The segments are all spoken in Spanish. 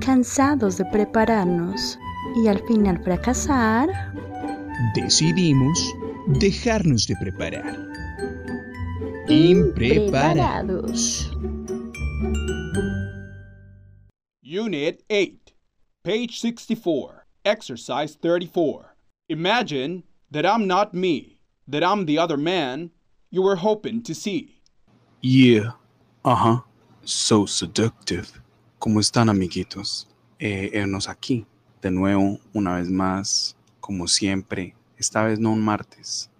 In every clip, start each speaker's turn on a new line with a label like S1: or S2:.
S1: Cansados de prepararnos y al final fracasar,
S2: decidimos dejarnos de preparar. Impreparados.
S3: Unit 8, page 64, exercise 34. Imagine that I'm not me, that I'm the other man you were hoping to see.
S4: Yeah, ajá, so seductive. ¿Cómo están, amiguitos? Eh, aquí, de nuevo, una vez más, como siempre, esta vez no un martes,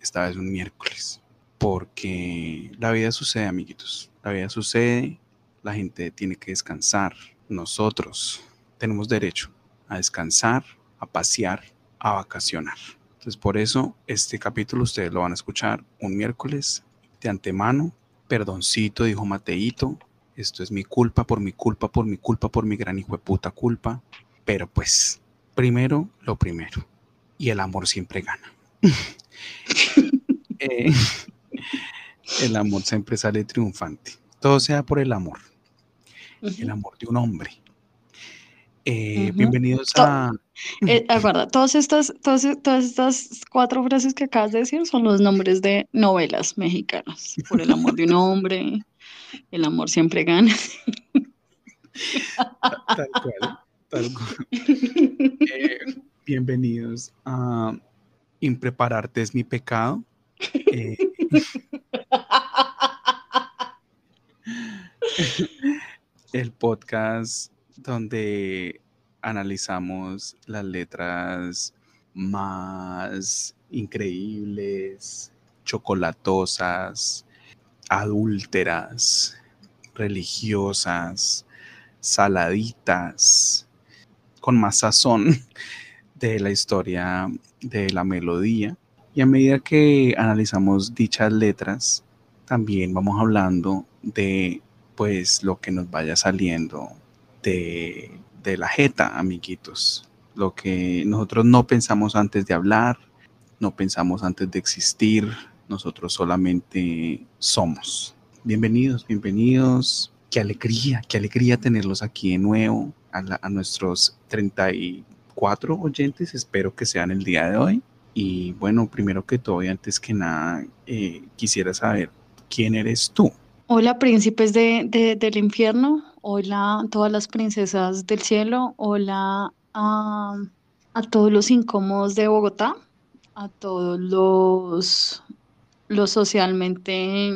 S4: esta vez un miércoles, porque la vida sucede, amiguitos, la vida sucede, la gente tiene que descansar, nosotros tenemos derecho a descansar, a pasear, a vacacionar. Entonces, por eso, este capítulo ustedes lo van a escuchar un miércoles de antemano. Perdoncito, dijo Mateito. Esto es mi culpa, por mi culpa, por mi culpa, por mi gran hijo de puta culpa. Pero pues, primero lo primero. Y el amor siempre gana. Eh, el amor siempre sale triunfante. Todo sea por el amor. El amor de un hombre. Eh, bienvenidos a...
S5: Eh, todas estas, todas, todas estas cuatro frases que acabas de decir son los nombres de novelas mexicanas. Por el amor de un hombre, el amor siempre gana.
S4: Tal cual, tal cual. Eh, bienvenidos a Imprepararte es mi pecado. Eh, el podcast donde analizamos las letras más increíbles, chocolatosas, adúlteras, religiosas, saladitas, con más sazón de la historia de la melodía. Y a medida que analizamos dichas letras, también vamos hablando de pues lo que nos vaya saliendo de, de la jeta, amiguitos. Lo que nosotros no pensamos antes de hablar, no pensamos antes de existir, nosotros solamente somos. Bienvenidos, bienvenidos. Qué alegría, qué alegría tenerlos aquí de nuevo a, nuestros 34 oyentes. Espero que sean el día de hoy. Y bueno, primero que todo y antes que nada, eh, quisiera saber quién eres tú.
S5: Hola, príncipes de, del infierno. Hola, todas las princesas del cielo. Hola a, a todos los incómodos de Bogotá. A todos los, los socialmente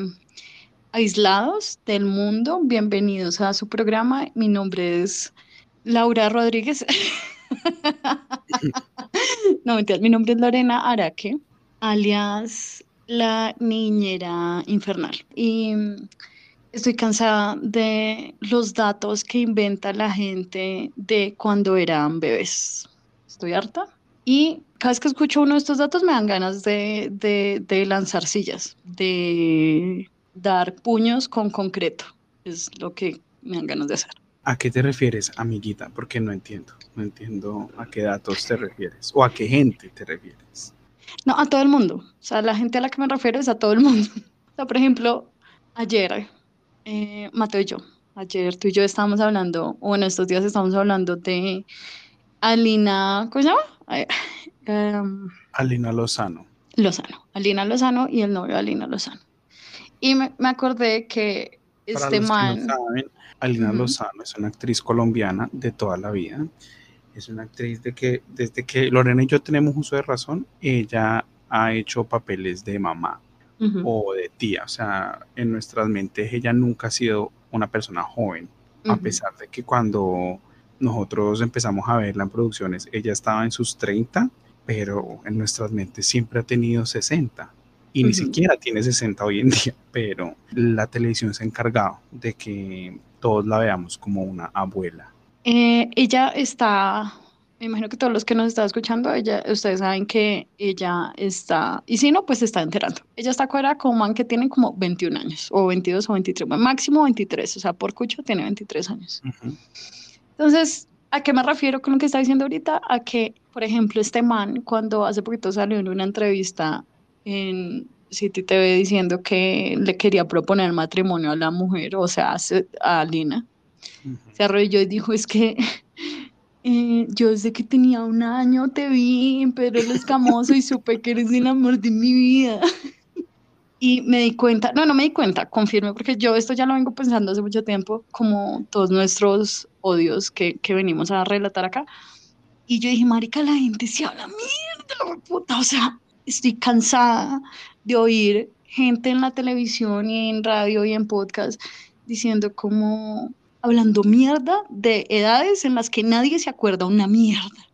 S5: aislados del mundo. Bienvenidos a su programa. Mi nombre es Laura Rodríguez. no, mentiras, mi nombre es Lorena Araque, alias la niñera infernal. Y estoy cansada de los datos que inventa la gente de cuando eran bebés. Estoy harta. Y cada vez que escucho uno de estos datos me dan ganas de, de lanzar sillas, de dar puños con concreto. Es lo que me dan ganas de hacer.
S4: ¿A qué te refieres, amiguita? Porque no entiendo. No entiendo a qué datos te refieres o a qué gente te refieres.
S5: No, a todo el mundo. O sea, la gente a la que me refiero es a todo el mundo. O sea, por ejemplo, ayer, eh, Mateo y yo, ayer tú y yo estábamos hablando, o en estos días estamos hablando de Alina, ¿cómo se llama?
S4: Em, Alina Lozano.
S5: Lozano. Alina Lozano y el novio de Alina Lozano. Y me, acordé que este man...
S4: Alina Lozano es una actriz colombiana de toda la vida. Es una actriz de que desde que Lorena y yo tenemos uso de razón, ella ha hecho papeles de mamá o de tía. O sea, en nuestras mentes ella nunca ha sido una persona joven, a pesar de que cuando nosotros empezamos a verla en producciones, ella estaba en sus 30, pero en nuestras mentes siempre ha tenido 60 y ni siquiera tiene 60 hoy en día, pero la televisión se ha encargado de que todos la veamos como una abuela.
S5: Eh, ella está, me imagino que todos los que nos están escuchando, ella, ustedes saben que ella está, y si no, pues se está enterando. Ella está fuera con un man que tiene como 21 años, o 22 o 23, máximo 23, o sea, por Cucho tiene 23 años. Entonces, ¿a qué me refiero con lo que está diciendo ahorita? A que, por ejemplo, este man, cuando hace poquito salió en una entrevista en City TV diciendo que le quería proponer matrimonio a la mujer, o sea, a Lina. Se arrodilló y dijo, es que eh, yo desde que tenía un año te vi en Pedro el Escamoso y supe que eres el amor de mi vida. y me di cuenta, no, no me di cuenta, confirme, porque yo esto ya lo vengo pensando hace mucho tiempo, como todos nuestros odios que, que venimos a relatar acá. Y yo dije, marica, la gente se habla mierda, puta, o sea, estoy cansada de oír gente en la televisión y en radio y en podcast diciendo como hablando mierda de edades en las que nadie se acuerda una mierda.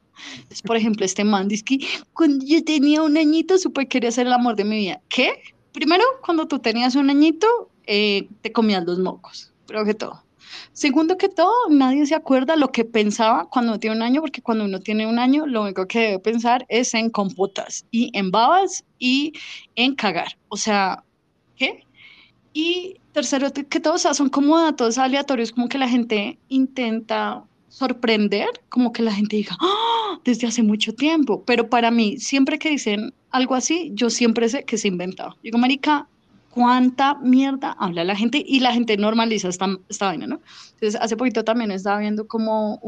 S5: por ejemplo, este man dice que cuando yo tenía un añito supe que quería ser el amor de mi vida. ¿Qué? Primero, cuando tú tenías un añito, eh, te comías los mocos, creo que todo. Segundo que todo, nadie se acuerda lo que pensaba cuando tiene un año, porque cuando uno tiene un año, lo único que debe pensar es en computas y en babas y en cagar. O sea, ¿qué? Y tercero, que todos son como datos aleatorios, como que la gente intenta sorprender, como que la gente diga, ¡Ah! desde hace mucho tiempo. Pero para mí, siempre que dicen algo así, yo siempre sé que se inventado. Digo, Marica, ¿cuánta mierda habla la gente? Y la gente normaliza esta, esta vaina, ¿no? Entonces, hace poquito también estaba viendo como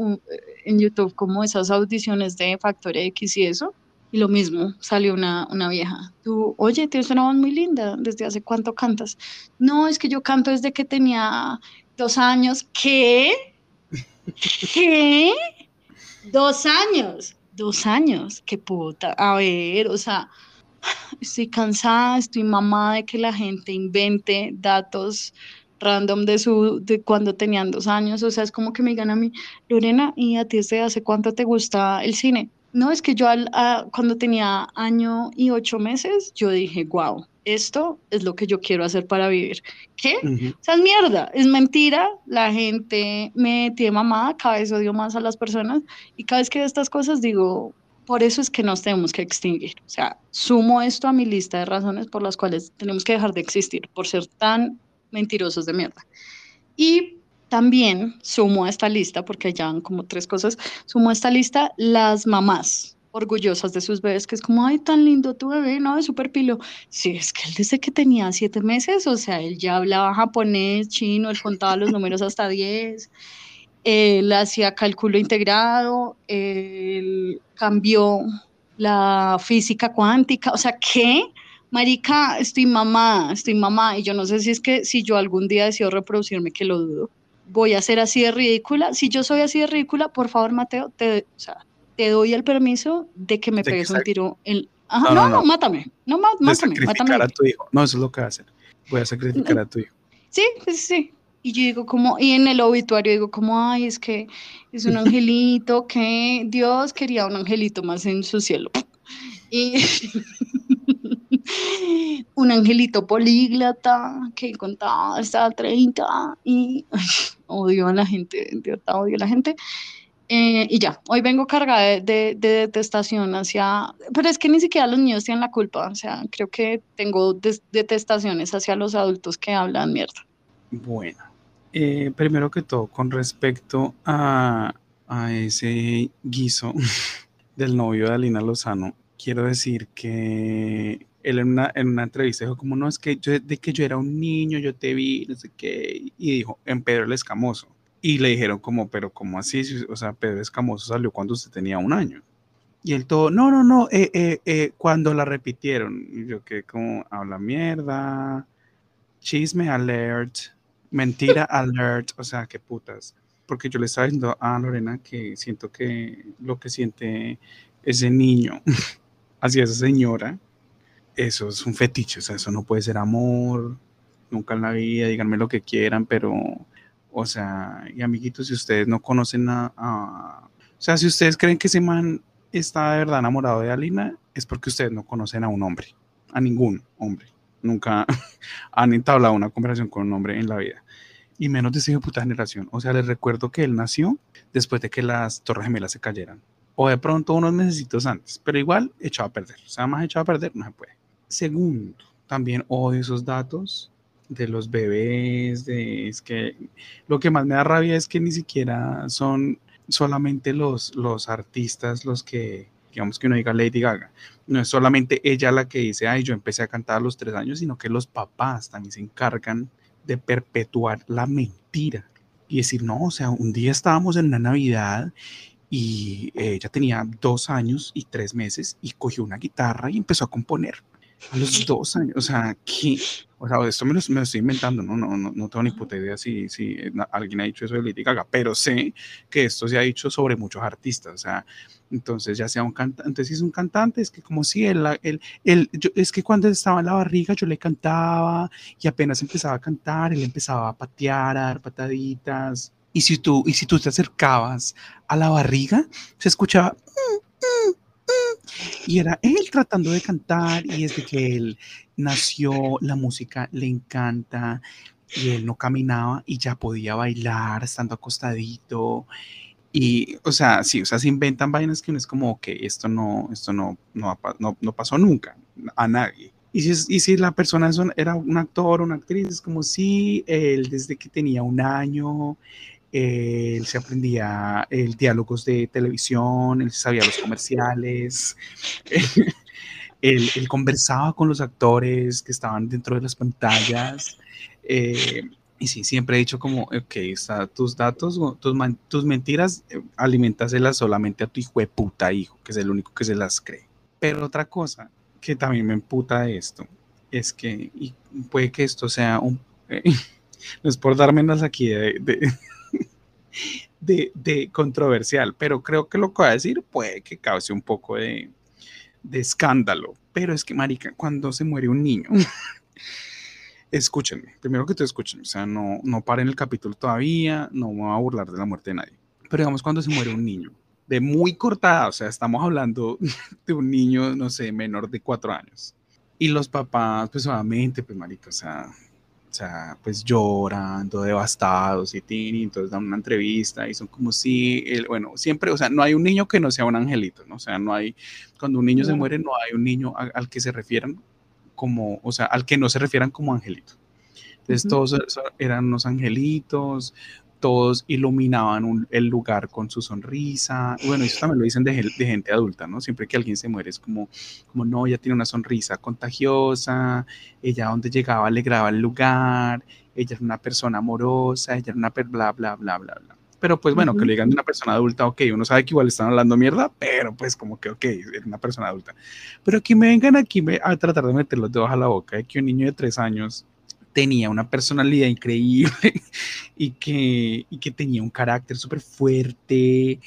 S5: en YouTube, como esas audiciones de Factor X y eso. Y lo mismo, salió una, una vieja. Tú, oye, tienes una voz muy linda. ¿Desde hace cuánto cantas? No, es que yo canto desde que tenía dos años. ¿Qué? ¿Qué? Dos años. Dos años. Qué puta. A ver, o sea, estoy cansada, estoy mamada de que la gente invente datos random de su de cuando tenían dos años, o sea, es como que me digan a mí, Lorena, ¿y a ti desde hace cuánto te gusta el cine? No, es que yo cuando tenía año y ocho meses, yo dije, wow, esto es lo que yo quiero hacer para vivir. ¿Qué? O sea, es mierda, es mentira. La gente me tiene mamada, cada vez odio más a las personas y cada vez que veo estas cosas digo, por eso es que nos tenemos que extinguir. O sea, sumo esto a mi lista de razones por las cuales tenemos que dejar de existir, por ser tan mentirosos de mierda. Y también sumo a esta lista, porque ya han como tres cosas, sumo a esta lista las mamás orgullosas de sus bebés, que es como, ay, tan lindo tu bebé, ¿no? Es súper pilo. Sí, es que él desde que tenía siete meses, o sea, él ya hablaba japonés, chino, él contaba los números hasta diez, él hacía cálculo integrado, él cambió la física cuántica, o sea, ¿qué? Marica, estoy mamá, estoy mamá, y yo no sé si es que si yo algún día decido reproducirme, que lo dudo voy a ser así de ridícula. Si yo soy así de ridícula, por favor, Mateo, te, o sea, te doy el permiso de que me pegues un tiro. En... Ajá, no, no, mátame. No, mátame.
S4: Sacrificar a tu hijo. No, eso es lo que va a hacer. Voy a sacrificar a tu hijo.
S5: Sí, pues sí. Y yo digo como, y en el obituario digo como, ay, es que es un angelito, que Dios quería un angelito más en su cielo. Y un angelito políglota que contaba hasta 30 y odio a la gente, de odio a la gente. Eh, y ya, hoy vengo cargada de, detestación hacia, pero es que ni siquiera los niños tienen la culpa, o sea, creo que tengo detestaciones hacia los adultos que hablan mierda.
S4: Bueno, eh, primero que todo, con respecto a, a ese guiso del novio de Alina Lozano, quiero decir que él en una, en una entrevista dijo como, no, es que yo, de que yo era un niño, yo te vi, no sé qué, y dijo, en Pedro el Escamoso. Y le dijeron como, pero ¿cómo así? O sea, Pedro Escamoso salió cuando usted tenía un año. Y él todo, no, no, no, eh, eh, cuando la repitieron. Yo que como, habla mierda, chisme alert, mentira alert, o sea, qué putas. Porque yo le estaba diciendo a Lorena que siento que lo que siente ese niño hacia esa señora eso es un fetiche, o sea, eso no puede ser amor, nunca en la vida, díganme lo que quieran, pero, o sea, y amiguitos, si ustedes no conocen a, o sea, si ustedes creen que ese man está de verdad enamorado de Alina, es porque ustedes no conocen a un hombre, a ningún hombre, nunca han entablado una conversación con un hombre en la vida. Y menos de esa puta generación. O sea, les recuerdo que él nació después de que las Torres Gemelas se cayeran. O de pronto unos meses antes. Pero igual echado a perder. O sea, más echado a perder no se puede. Segundo, también odio esos datos de los bebés, de, es que lo que más me da rabia es que ni siquiera son solamente los, los artistas los que digamos que uno diga Lady Gaga, no es solamente ella la que dice, ay, yo empecé a cantar a los tres años, sino que los papás también se encargan de perpetuar la mentira y decir, no, o sea, un día estábamos en una Navidad y ella tenía dos años y tres meses y cogió una guitarra y empezó a componer a los dos años. O sea, ¿qué? O sea, esto me lo, me estoy inventando, ¿no? No, no, no tengo ni puta idea si, si alguien ha dicho eso de Lady Gaga, pero sé que esto se ha dicho sobre muchos artistas. O sea, entonces ya sea un cantante, si es un cantante, es que como si él, él, él yo, es que cuando estaba en la barriga yo le cantaba y apenas empezaba a cantar, él empezaba a patear, a dar pataditas y si tú, y si tú te acercabas a la barriga, se escuchaba... Mm, mm", y era él tratando de cantar y desde que él nació la música le encanta y él no caminaba y ya podía bailar estando acostadito y o sea sí o sea se inventan vainas que uno es como que esto no esto no no, no, no pasó nunca a nadie. Y si, y si la persona era un actor o una actriz es como si él desde que tenía un año él se aprendía el diálogos de televisión, él sabía los comerciales, él, conversaba con los actores que estaban dentro de las pantallas. Eh, y sí, siempre he dicho como, ok, está, tus datos, tus, tus mentiras, eh, alimentáselas solamente a tu hijo de puta hijo, que es el único que se las cree. Pero otra cosa que también me emputa de esto es que, y puede que esto sea un... no es por darme menos aquí de de, controversial, pero creo que lo que voy a decir puede que cause un poco de, escándalo. Pero es que, marica, cuando se muere un niño, escúchenme, primero que todo escuchen, o sea, no, no paren el capítulo todavía, no me voy a burlar de la muerte de nadie. Pero digamos, cuando se muere un niño, de muy cortada, o sea, estamos hablando de un niño, no sé, menor de cuatro años. Y los papás, pues obviamente, pues marica, o sea, o sea, pues llorando, devastados y tini, entonces dan una entrevista y son como si, bueno, siempre, o sea, no hay un niño que no sea un angelito, ¿no? O sea, no hay, cuando un niño se muere, no hay un niño al, que se refieran como, o sea, al que no se refieran como angelito. Entonces, todos eran unos angelitos, todos iluminaban el lugar con su sonrisa. Bueno, eso también lo dicen de, gente adulta, ¿no? Siempre que alguien se muere es como, como, no, ella tiene una sonrisa contagiosa, ella donde llegaba alegraba el lugar, ella era una persona amorosa, ella era una bla, bla, bla, bla, bla. Pero pues bueno, que le digan de una persona adulta, ok, uno sabe que igual están hablando mierda, pero pues como que, ok, es una persona adulta. Pero que me vengan aquí a tratar de meter los dedos a la boca de que un niño de tres años tenía una personalidad increíble y que, y que tenía un carácter súper fuerte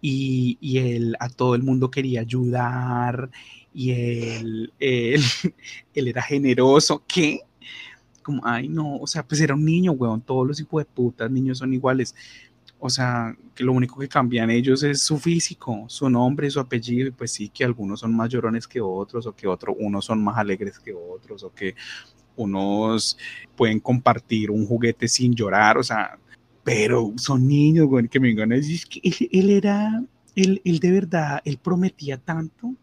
S4: y, y, él a todo el mundo quería ayudar y él, él, él era generoso. ¿Qué? Como, ay, no, o sea, pues era un niño, weón, todos los hijos de putas niños son iguales. O sea, que lo único que cambian ellos es su físico, su nombre, su apellido, y pues sí, que algunos son más llorones que otros, o que otros, unos son más alegres que otros, o que unos pueden compartir un juguete sin llorar, o sea, pero son niños, güey, que me digan, es que él, era, él, él, de verdad, él prometía tanto,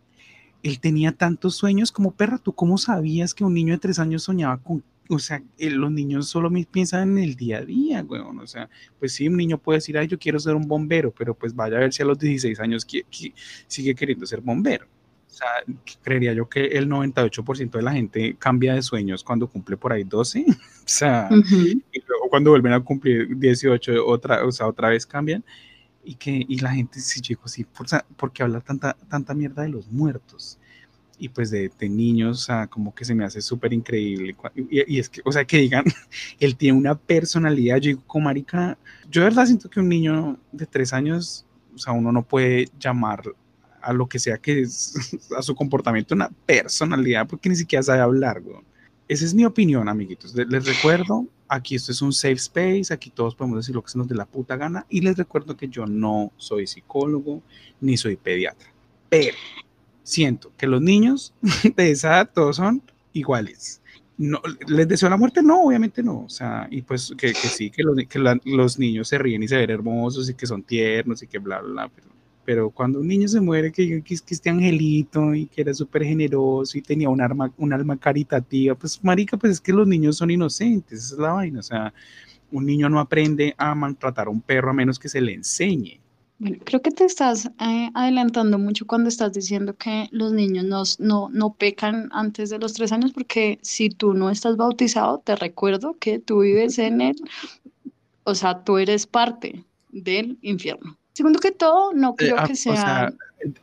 S4: él tenía tantos sueños como perra, ¿tú cómo sabías que un niño de tres años soñaba con, o sea, los niños solo piensan en el día a día, güey, o sea, pues sí, un niño puede decir, ay, yo quiero ser un bombero, pero pues vaya a ver si a los 16 años sigue queriendo ser bombero. O sea, creería yo que el 98% de la gente cambia de sueños cuando cumple por ahí 12. o sea, y luego cuando vuelven a cumplir 18, otra, o sea, otra vez cambian. Y que y la gente, sí, chicos, sí, por, ¿por qué hablar tanta, tanta mierda de los muertos? Y pues de, de niños, o sea, como que se me hace súper increíble. Y, y, es que, o sea, que digan, él tiene una personalidad. Yo digo, como marica, yo de verdad siento que un niño de tres años, o sea, uno no puede llamar a lo que sea que es, a su comportamiento, una personalidad, porque ni siquiera sabe hablar, güey. Esa es mi opinión, amiguitos. Les recuerdo, aquí esto es un safe space, aquí todos podemos decir lo que se nos dé la puta gana, y les recuerdo que yo no soy psicólogo ni soy pediatra, pero siento que los niños de esa edad todos son iguales. No, ¿Les deseo la muerte? No, obviamente no. O sea, y pues que, que sí, que, los, que los niños se ríen y se ven hermosos y que son tiernos y que bla, bla, bla, pero pero cuando un niño se muere, que, que, que este angelito y que era súper generoso y tenía un, arma, un alma caritativa, pues marica, pues es que los niños son inocentes, esa es la vaina, o sea, un niño no aprende a maltratar a un perro a menos que se le enseñe.
S5: Bueno, creo que te estás eh, adelantando mucho cuando estás diciendo que los niños no, no, no pecan antes de los tres años, porque si tú no estás bautizado, te recuerdo que tú vives en el, o sea, tú eres parte del infierno. Segundo que todo, no creo
S4: ah,
S5: que
S4: o
S5: sea...
S4: sea,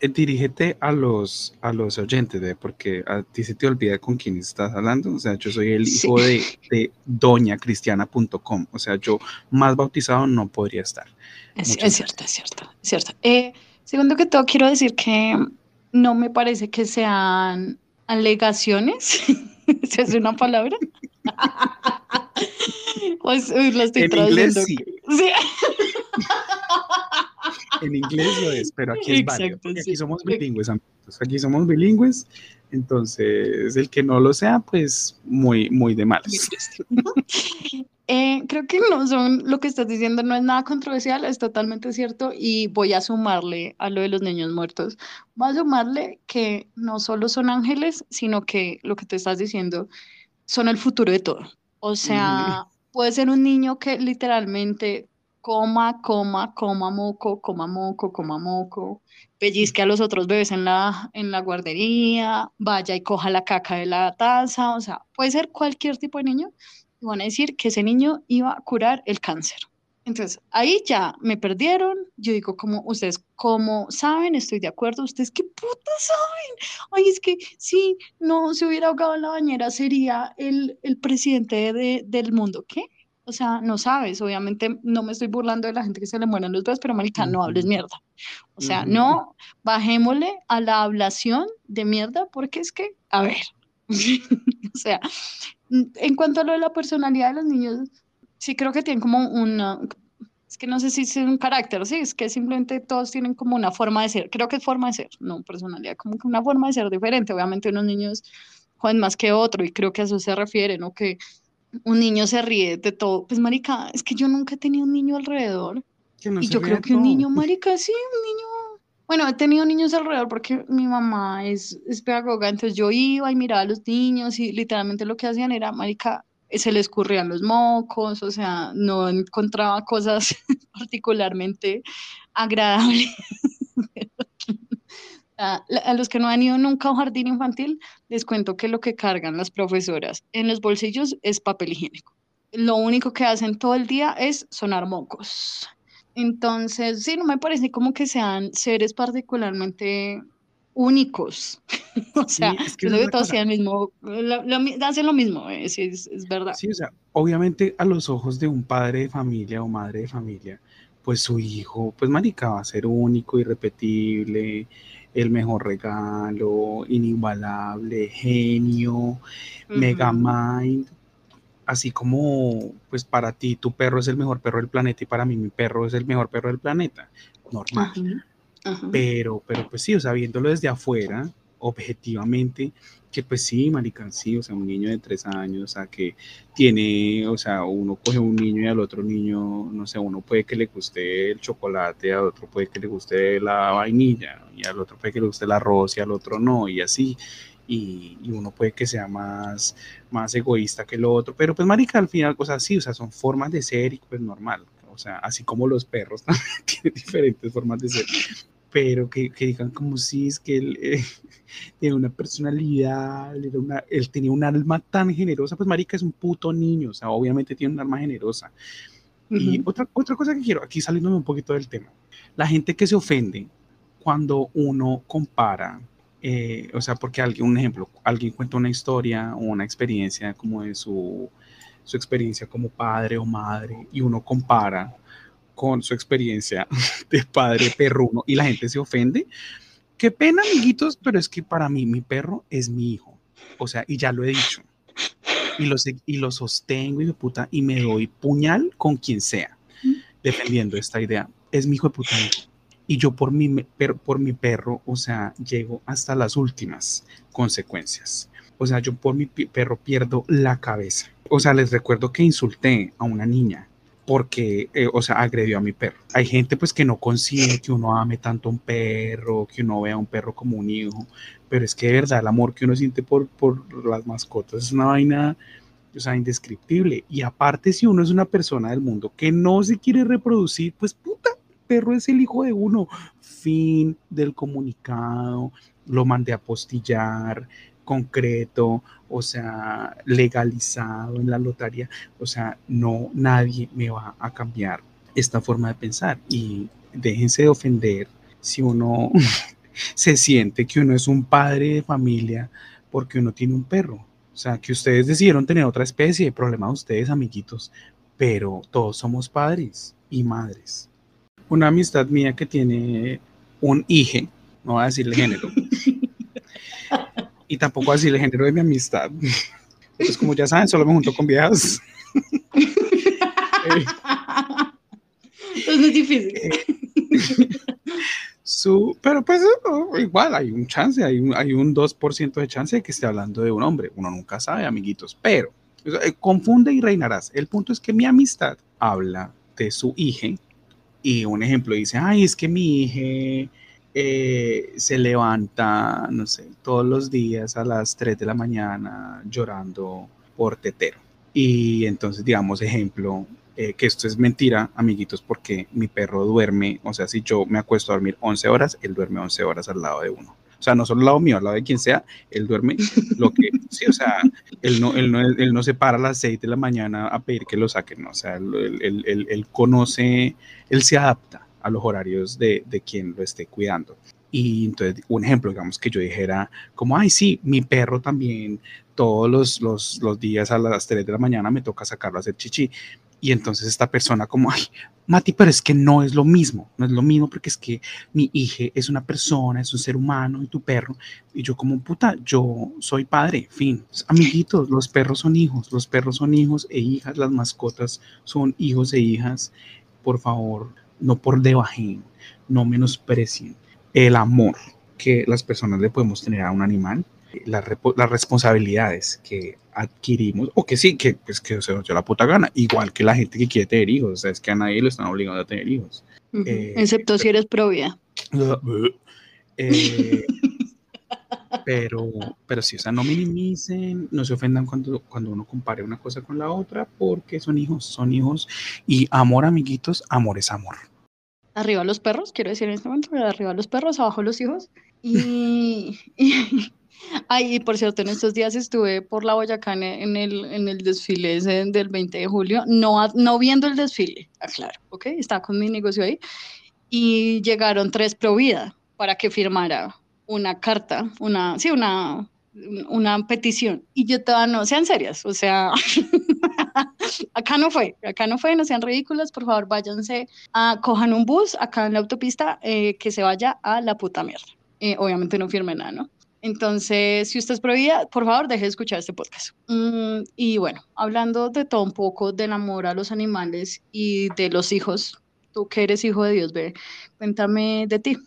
S4: eh, dirígete a los, a los oyentes, de, porque a ti se te olvida con quién estás hablando. O sea, yo soy el
S5: Sí.
S4: hijo de, de doñacristiana.com. O sea, yo más bautizado no podría estar.
S5: Es, cierto, es cierto, es cierto. Eh, segundo que todo, quiero decir que no me parece que sean alegaciones. ¿Esa es una palabra? Pues uy, la estoy
S4: En inglés,
S5: traduciendo.
S4: sí.
S5: Sí.
S4: En inglés lo es, pero aquí es válido.
S5: Exacto,
S4: porque
S5: sí.
S4: aquí somos bilingües, amigos. Aquí somos bilingües. Entonces, el que no lo sea, pues muy, muy de malas.
S5: Eh, creo que no son, lo que estás diciendo no es nada controversial, es totalmente cierto y voy a sumarle a lo de los niños muertos. Voy a sumarle que no solo son ángeles, sino que lo que te estás diciendo son el futuro de todo. O sea, puede ser un niño que literalmente coma, coma, coma moco, coma moco, coma moco, pellizque a los otros bebés en la, en la guardería, vaya y coja la caca de la taza, o sea, puede ser cualquier tipo de niño y van a decir que ese niño iba a curar el cáncer. Entonces, ahí ya me perdieron. Yo digo, como ustedes, como saben, estoy de acuerdo. ¿Ustedes qué puta saben? Ay, es que si no se hubiera ahogado en la bañera, sería el, el presidente de- del mundo. ¿Qué? O sea, no sabes. Obviamente, no me estoy burlando de la gente que se le mueren los bebés, pero marica, no hables mierda. O sea, no bajémosle a la hablación de mierda, porque es que, a ver, o sea, en cuanto a lo de la personalidad de los niños, sí creo que tienen como una, es que no sé si es un carácter, sí, es que simplemente todos tienen como una forma de ser, creo que es forma de ser, no personalidad, como que una forma de ser diferente. Obviamente unos niños juegan más que otro y creo que a eso se refiere, ¿no? Que un niño se ríe de todo. Pues marica, es que yo nunca he tenido un niño alrededor
S4: no
S5: y yo creo que un niño, marica, sí, un niño. Bueno, he tenido niños alrededor porque mi mamá es, es pedagoga, entonces yo iba y miraba a los niños y literalmente lo que hacían era, marica, se les escurrían los mocos, o sea, no encontraba cosas particularmente agradables. A, la- a los que no han ido nunca a un jardín infantil, les cuento que lo que cargan las profesoras en los bolsillos es papel higiénico. Lo único que hacen todo el día es sonar mocos. Entonces, sí, no me parece como que sean seres particularmente únicos. O sea,
S4: Sí, es que la
S5: todos hacen mismo, lo- lo hacen lo mismo, eh, sí, es, es verdad.
S4: Sí, o sea, obviamente a los ojos de un padre de familia o madre de familia, pues su hijo, pues marica, va a ser único, irrepetible, el mejor regalo, inigualable, genio, mega
S5: Ujú.
S4: mind. Así como, pues para ti tu perro es el mejor perro del planeta y para mí mi perro es el mejor perro del planeta. Normal. Pero, pero pues sí, o sea, viéndolo desde afuera, objetivamente, que pues sí, marica, sí, o sea, un niño de tres años, o sea, que tiene, o sea, uno coge un niño y al otro niño, no sé, uno puede que le guste el chocolate, al otro puede que le guste la vainilla, y al otro puede que le guste el arroz y al otro no, y así. Y, y uno puede que sea más, más egoísta que el otro, pero pues marica, al final, o sea, sí, o sea, son formas de ser y pues normal, o sea, así como los perros también tienen diferentes formas de ser, pero que, que digan como si es que él eh, tiene una personalidad, él, era una- él tenía un alma tan generosa, pues marica es un puto niño, o sea, obviamente tiene un alma generosa. Y
S5: Ujú.
S4: otra, otra cosa que quiero, aquí saliéndome un poquito del tema, la gente que se ofende cuando uno compara, eh, o sea, porque alguien, un ejemplo, alguien cuenta una historia o una experiencia como de su, su experiencia como padre o madre y uno compara con su experiencia de padre perruno y la gente se ofende. Qué pena, amiguitos, pero es que para mí mi perro es mi hijo. O sea, y ya lo he dicho. Y lo, y lo sostengo y me puta y me doy puñal con quien sea defendiendo esta idea. Es mi hijo de puta hijo. Y yo por mi, per- por mi perro, o sea, llego hasta las últimas consecuencias. O sea, yo por mi perro pierdo la cabeza. O sea, les recuerdo que insulté a una niña porque, eh, o sea, agredió a mi perro. Hay gente pues que no consigue que uno ame tanto a un perro, que uno vea a un perro como un hijo, pero es que de verdad el amor que uno siente por, por las mascotas es una vaina, o sea, indescriptible. Y aparte, si uno es una persona del mundo que no se quiere reproducir, pues puta, perro es el hijo de uno. Fin del comunicado, lo mandé a postillar, concreto, o sea, legalizado en la lotaria, o sea, no, nadie me va a cambiar esta forma de pensar y déjense de ofender si uno se siente que uno es un padre de familia porque uno tiene un perro. O sea, que ustedes decidieron tener otra especie, de problema de ustedes, amiguitos, pero todos somos padres y madres. Una amistad mía que tiene un hijo, no voy a decirle género, y tampoco voy a decirle género de mi amistad. Pues como ya saben, solo me junto con viejas.
S5: es muy difícil.
S4: Su, pero pues igual hay un chance, hay un, hay un 2% de chance de que esté hablando de un hombre. Uno nunca sabe, amiguitos, pero eh, confunde y reinarás. El punto es que mi amistad habla de su hija y un ejemplo dice, ay, es que mi hija eh, se levanta, no sé, todos los días a las 3 de la mañana llorando por tetero. Y entonces, digamos, ejemplo, eh, que esto es mentira, amiguitos, porque mi perro duerme, o sea, si yo me acuesto a dormir 11 horas, él duerme 11 horas al lado de uno. O sea, no solo al lado mío, al lado de quien sea, él duerme lo que, sí, o sea, él no, él no, él no se para a las 6 de la mañana a pedir que lo saquen, o sea, él, él, él, conoce, él se adapta a los horarios de, de quien lo esté cuidando. Y entonces, un ejemplo, digamos que yo dijera, como, ay, sí, mi perro también, todos los, los, los días a las 3 de la mañana me toca sacarlo a hacer chichi. Y entonces esta persona como, ay, Mati, pero es que no es lo mismo, no es lo mismo porque es que mi hija es una persona, es un ser humano y tu perro. Y yo como, puta, yo soy padre, fin. Amiguitos, los perros son hijos, los perros son hijos e hijas, las mascotas son hijos e hijas. Por favor, no por debajen, no menosprecien el amor que las personas le podemos tener a un animal las, las responsabilidades que adquirimos, o que sí, que, pues, que se nos dio la puta gana, igual que la gente que quiere tener hijos, o sea, es que a nadie lo están obligando a tener hijos.
S5: Eh, Excepto si eres pro vida.
S4: Eh, pero, pero sí, o sea, no minimicen, no se ofendan cuando, cuando uno compare una cosa con la otra, porque son hijos, son hijos, y amor, amiguitos, amor es amor.
S5: Arriba los perros, quiero decir en este momento, arriba los perros, abajo los hijos. y, Ay, y por cierto, en estos días estuve por la Boyacá en el, en el desfile del 20 de julio, no, no viendo el desfile, aclaro, ¿ok? Estaba con mi negocio ahí y llegaron tres pro vida para que firmara una carta, una, sí, una, una petición. Y yo todavía no, sean serias, o sea, acá no fue, acá no fue, no sean ridículas, por favor, váyanse, a, cojan un bus acá en la autopista eh, que se vaya a la puta mierda. Eh, obviamente no firme nada, ¿no? Entonces, si usted es prohibida, por favor, deje de escuchar este podcast. Mm, y bueno, hablando de todo un poco, del amor a los animales y de los hijos, tú que eres hijo de Dios, ve, cuéntame de ti.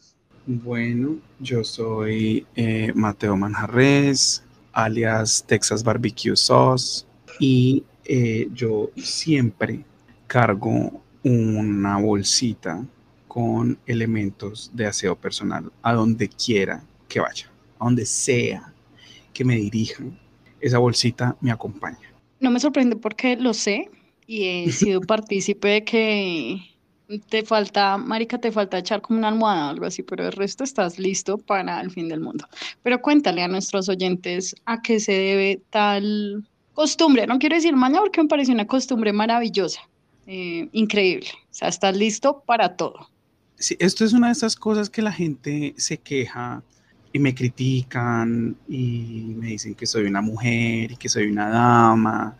S4: Bueno, yo soy eh, Mateo Manjarres, alias Texas Barbecue Sauce, y eh, yo siempre cargo una bolsita con elementos de aseo personal a donde quiera que vaya donde sea que me dirijan, esa bolsita me acompaña.
S5: No me sorprende porque lo sé y he sido partícipe de que te falta, marica, te falta echar como una almohada o algo así, pero el resto estás listo para el fin del mundo. Pero cuéntale a nuestros oyentes a qué se debe tal costumbre. No quiero decir maña porque me parece una costumbre maravillosa, eh, increíble. O sea, estás listo para todo.
S4: Sí, esto es una de esas cosas que la gente se queja y me critican y me dicen que soy una mujer y que soy una dama,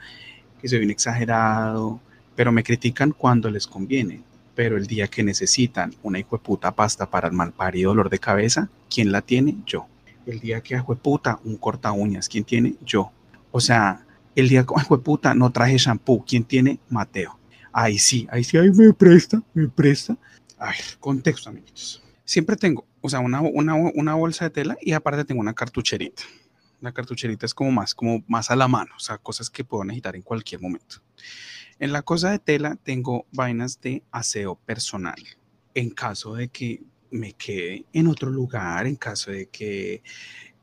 S4: que soy un exagerado, pero me critican cuando les conviene. Pero el día que necesitan una hijo de puta pasta para el mal parido dolor de cabeza, ¿quién la tiene? Yo. El día que hijo de puta un corta uñas, ¿quién tiene? Yo. O sea, el día que hijo de puta no traje shampoo, ¿quién tiene? Mateo. Ahí sí, ahí sí, ahí me presta, me presta. A ver, contexto, amiguitos siempre tengo, o sea, una, una, una, bolsa de tela y aparte tengo una cartucherita. La cartucherita es como más, como más a la mano, o sea, cosas que puedo necesitar en cualquier momento. En la cosa de tela tengo vainas de aseo personal. En caso de que me quede en otro lugar, en caso de que,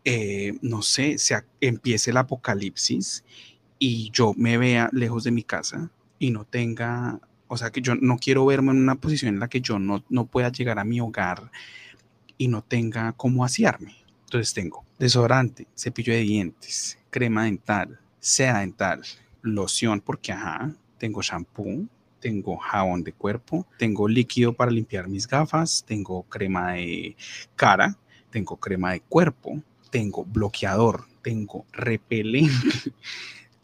S4: eh, no sé, se empiece el apocalipsis y yo me vea lejos de mi casa y no tenga O sea, que yo no quiero verme en una posición en la que yo no, no pueda llegar a mi hogar y no tenga cómo asearme. Entonces tengo desodorante, cepillo de dientes, crema dental, seda dental, loción, porque ajá, tengo shampoo, tengo jabón de cuerpo, tengo líquido para limpiar mis gafas, tengo crema de cara, tengo crema de cuerpo, tengo bloqueador, tengo repelente.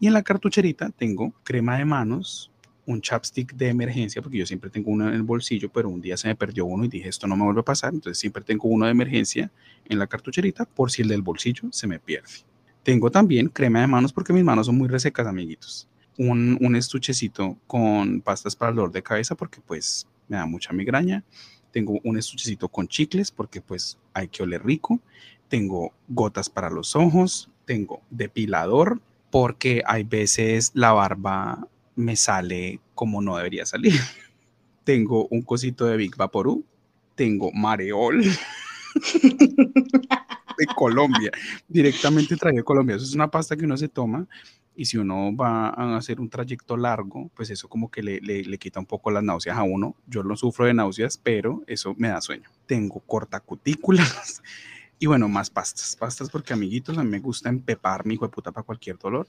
S4: Y en la cartucherita tengo crema de manos, un chapstick de emergencia, porque yo siempre tengo uno en el bolsillo, pero un día se me perdió uno y dije, esto no me vuelve a pasar, entonces siempre tengo uno de emergencia en la cartucherita por si el del bolsillo se me pierde. Tengo también crema de manos porque mis manos son muy resecas, amiguitos. Un, un estuchecito con pastas para el dolor de cabeza porque pues me da mucha migraña. Tengo un estuchecito con chicles porque pues hay que oler rico. Tengo gotas para los ojos. Tengo depilador porque hay veces la barba me sale como no debería salir. tengo un cosito de Big Vaporú. Tengo Mareol. de Colombia, directamente traído de Colombia. Eso es una pasta que uno se toma y si uno va a hacer un trayecto largo, pues eso como que le, le, le, quita un poco las náuseas a uno. Yo no sufro de náuseas, pero eso me da sueño. Tengo cortacutículas y bueno, más pastas. Pastas porque amiguitos, a mí me gusta empepar mi hijo de puta para cualquier dolor.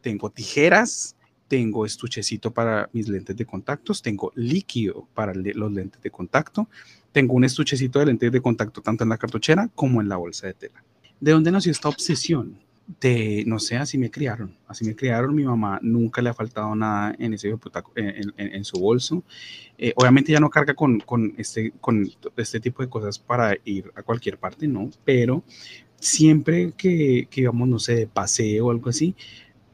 S4: Tengo tijeras, tengo estuchecito para mis lentes de contactos, tengo líquido para los lentes de contacto, tengo un estuchecito de lentes de contacto tanto en la cartuchera como en la bolsa de tela. ¿De dónde nació esta obsesión? De, no sé, así me criaron, así me criaron, mi mamá nunca le ha faltado nada en, ese, en, en, en su bolso. Eh, obviamente ya no carga con, con, este, con este tipo de cosas para ir a cualquier parte, ¿no? Pero siempre que, que íbamos, no sé, de paseo o algo así,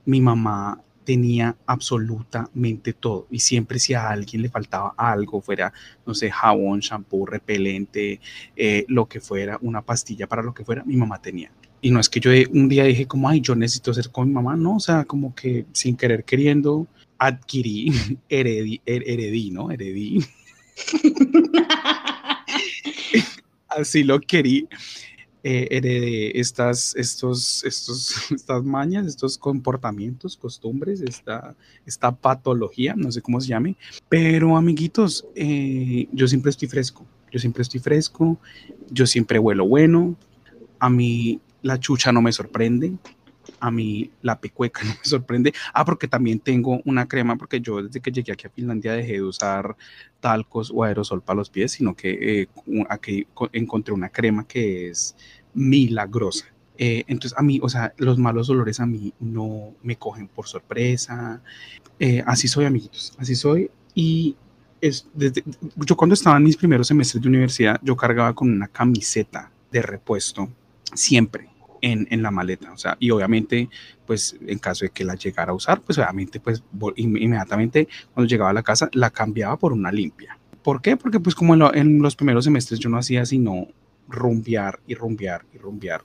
S4: mi mamá tenía absolutamente todo y siempre si a alguien le faltaba algo, fuera, no sé, jabón, shampoo, repelente, eh, lo que fuera, una pastilla para lo que fuera, mi mamá tenía. Y no es que yo un día dije como, ay, yo necesito ser con mi mamá, no, o sea, como que sin querer queriendo adquirí, heredí, heredí ¿no? Heredí. Así lo querí eh, heredé estas, estos, estos, estas mañas, estos comportamientos, costumbres, esta, esta patología, no sé cómo se llame, pero amiguitos, eh, yo siempre estoy fresco, yo siempre estoy fresco, yo siempre huelo bueno, a mí la chucha no me sorprende, a mí la pecueca no me sorprende. Ah, porque también tengo una crema, porque yo desde que llegué aquí a Finlandia dejé de usar talcos o aerosol para los pies, sino que eh, aquí encontré una crema que es milagrosa. Eh, entonces a mí, o sea, los malos olores a mí no me cogen por sorpresa. Eh, así soy, amiguitos, así soy. Y es yo cuando estaba en mis primeros semestres de universidad, yo cargaba con una camiseta de repuesto siempre en, la maleta, o sea, y obviamente, pues en caso de que la llegara a usar, pues obviamente, pues inmediatamente cuando llegaba a la casa, la cambiaba por una limpia. ¿Por qué? Porque pues como en, los primeros semestres yo no hacía sino rumbear y rumbear y rumbear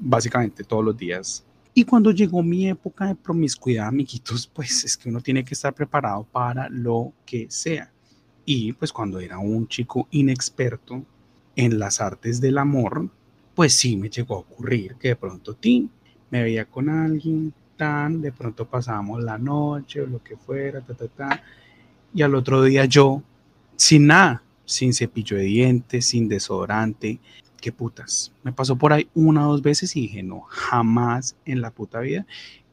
S4: básicamente todos los días. Y cuando llegó mi época de promiscuidad, amiguitos, pues es que uno tiene que estar preparado para lo que sea. Y pues cuando era un chico inexperto en las artes del amor, pues sí me llegó a ocurrir que de pronto ti me veía con alguien, tan, de pronto pasábamos la noche o lo que fuera, ta, ta, ta, y al otro día yo, sin nada, sin cepillo de dientes, sin desodorante, qué putas. Me pasó por ahí una o dos veces y dije, no, jamás en la puta vida.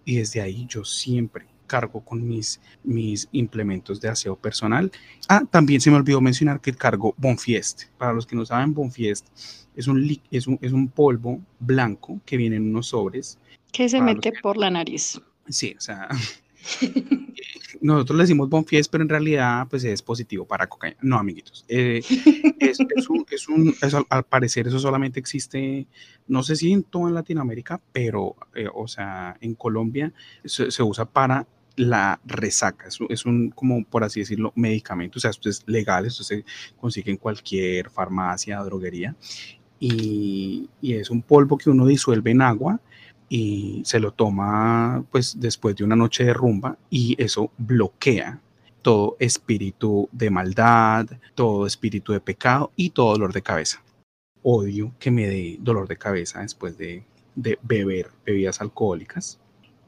S4: Y desde ahí yo siempre cargo con mis, mis implementos de aseo personal. Ah, también se me olvidó mencionar que cargo Bonfiest. Para los que no saben, Bonfiest es un, es un, es un polvo blanco que viene en unos sobres.
S5: Que se mete por la nariz.
S4: Sí, o sea, nosotros le decimos Bonfiest, pero en realidad pues es positivo para cocaína. No, amiguitos. Eh, es, es, un, es un al parecer eso solamente existe, no sé si en toda Latinoamérica, pero, eh, o sea, en Colombia se, se, usa para la resaca. Es, un, como por así decirlo, medicamento. O sea, esto es legal, esto se consigue en cualquier farmacia, droguería y, es un polvo que uno disuelve en agua y se lo toma pues después de una noche de rumba y eso bloquea todo espíritu de maldad, todo espíritu de pecado y todo dolor de cabeza. Odio que me dé dolor de cabeza después de, de beber bebidas alcohólicas.